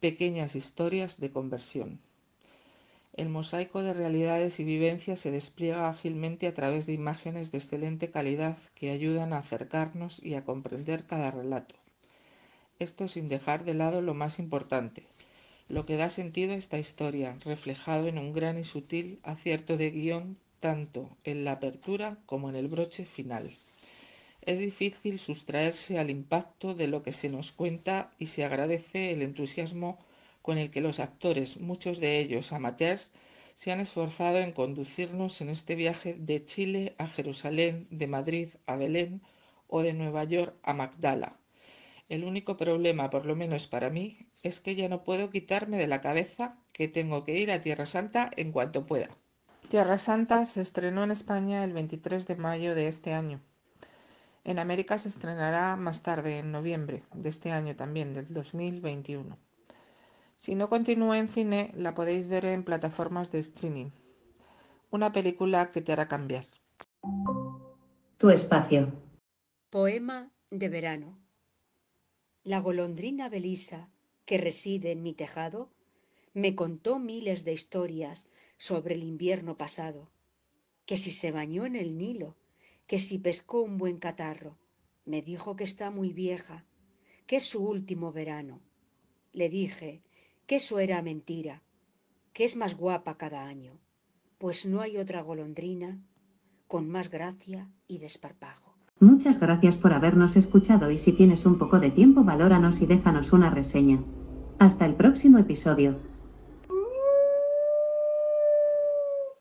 Pequeñas historias de conversión. El mosaico de realidades y vivencias se despliega ágilmente a través de imágenes de excelente calidad que ayudan a acercarnos y a comprender cada relato. Esto sin dejar de lado lo más importante, lo que da sentido a esta historia, reflejado en un gran y sutil acierto de guion tanto en la apertura como en el broche final. Es difícil sustraerse al impacto de lo que se nos cuenta y se agradece el entusiasmo con el que los actores, muchos de ellos amateurs, se han esforzado en conducirnos en este viaje de Chile a Jerusalén, de Madrid a Belén o de Nueva York a Magdala. El único problema, por lo menos para mí, es que ya no puedo quitarme de la cabeza que tengo que ir a Tierra Santa en cuanto pueda. Tierra Santa se estrenó en España el 23 de mayo de este año. En América se estrenará más tarde, en noviembre de este año también, del 2021. Si no continúa en cine, la podéis ver en plataformas de streaming. Una película que te hará cambiar. Tu espacio. Poema de verano. La golondrina Belisa, que reside en mi tejado, me contó miles de historias sobre el invierno pasado, que si se bañó en el Nilo, que si pescó un buen catarro. Me dijo que está muy vieja, que es su último verano. Le dije que eso era mentira, que es más guapa cada año, pues no hay otra golondrina con más gracia y desparpajo. Muchas gracias por habernos escuchado y si tienes un poco de tiempo valóranos y déjanos una reseña. Hasta el próximo episodio.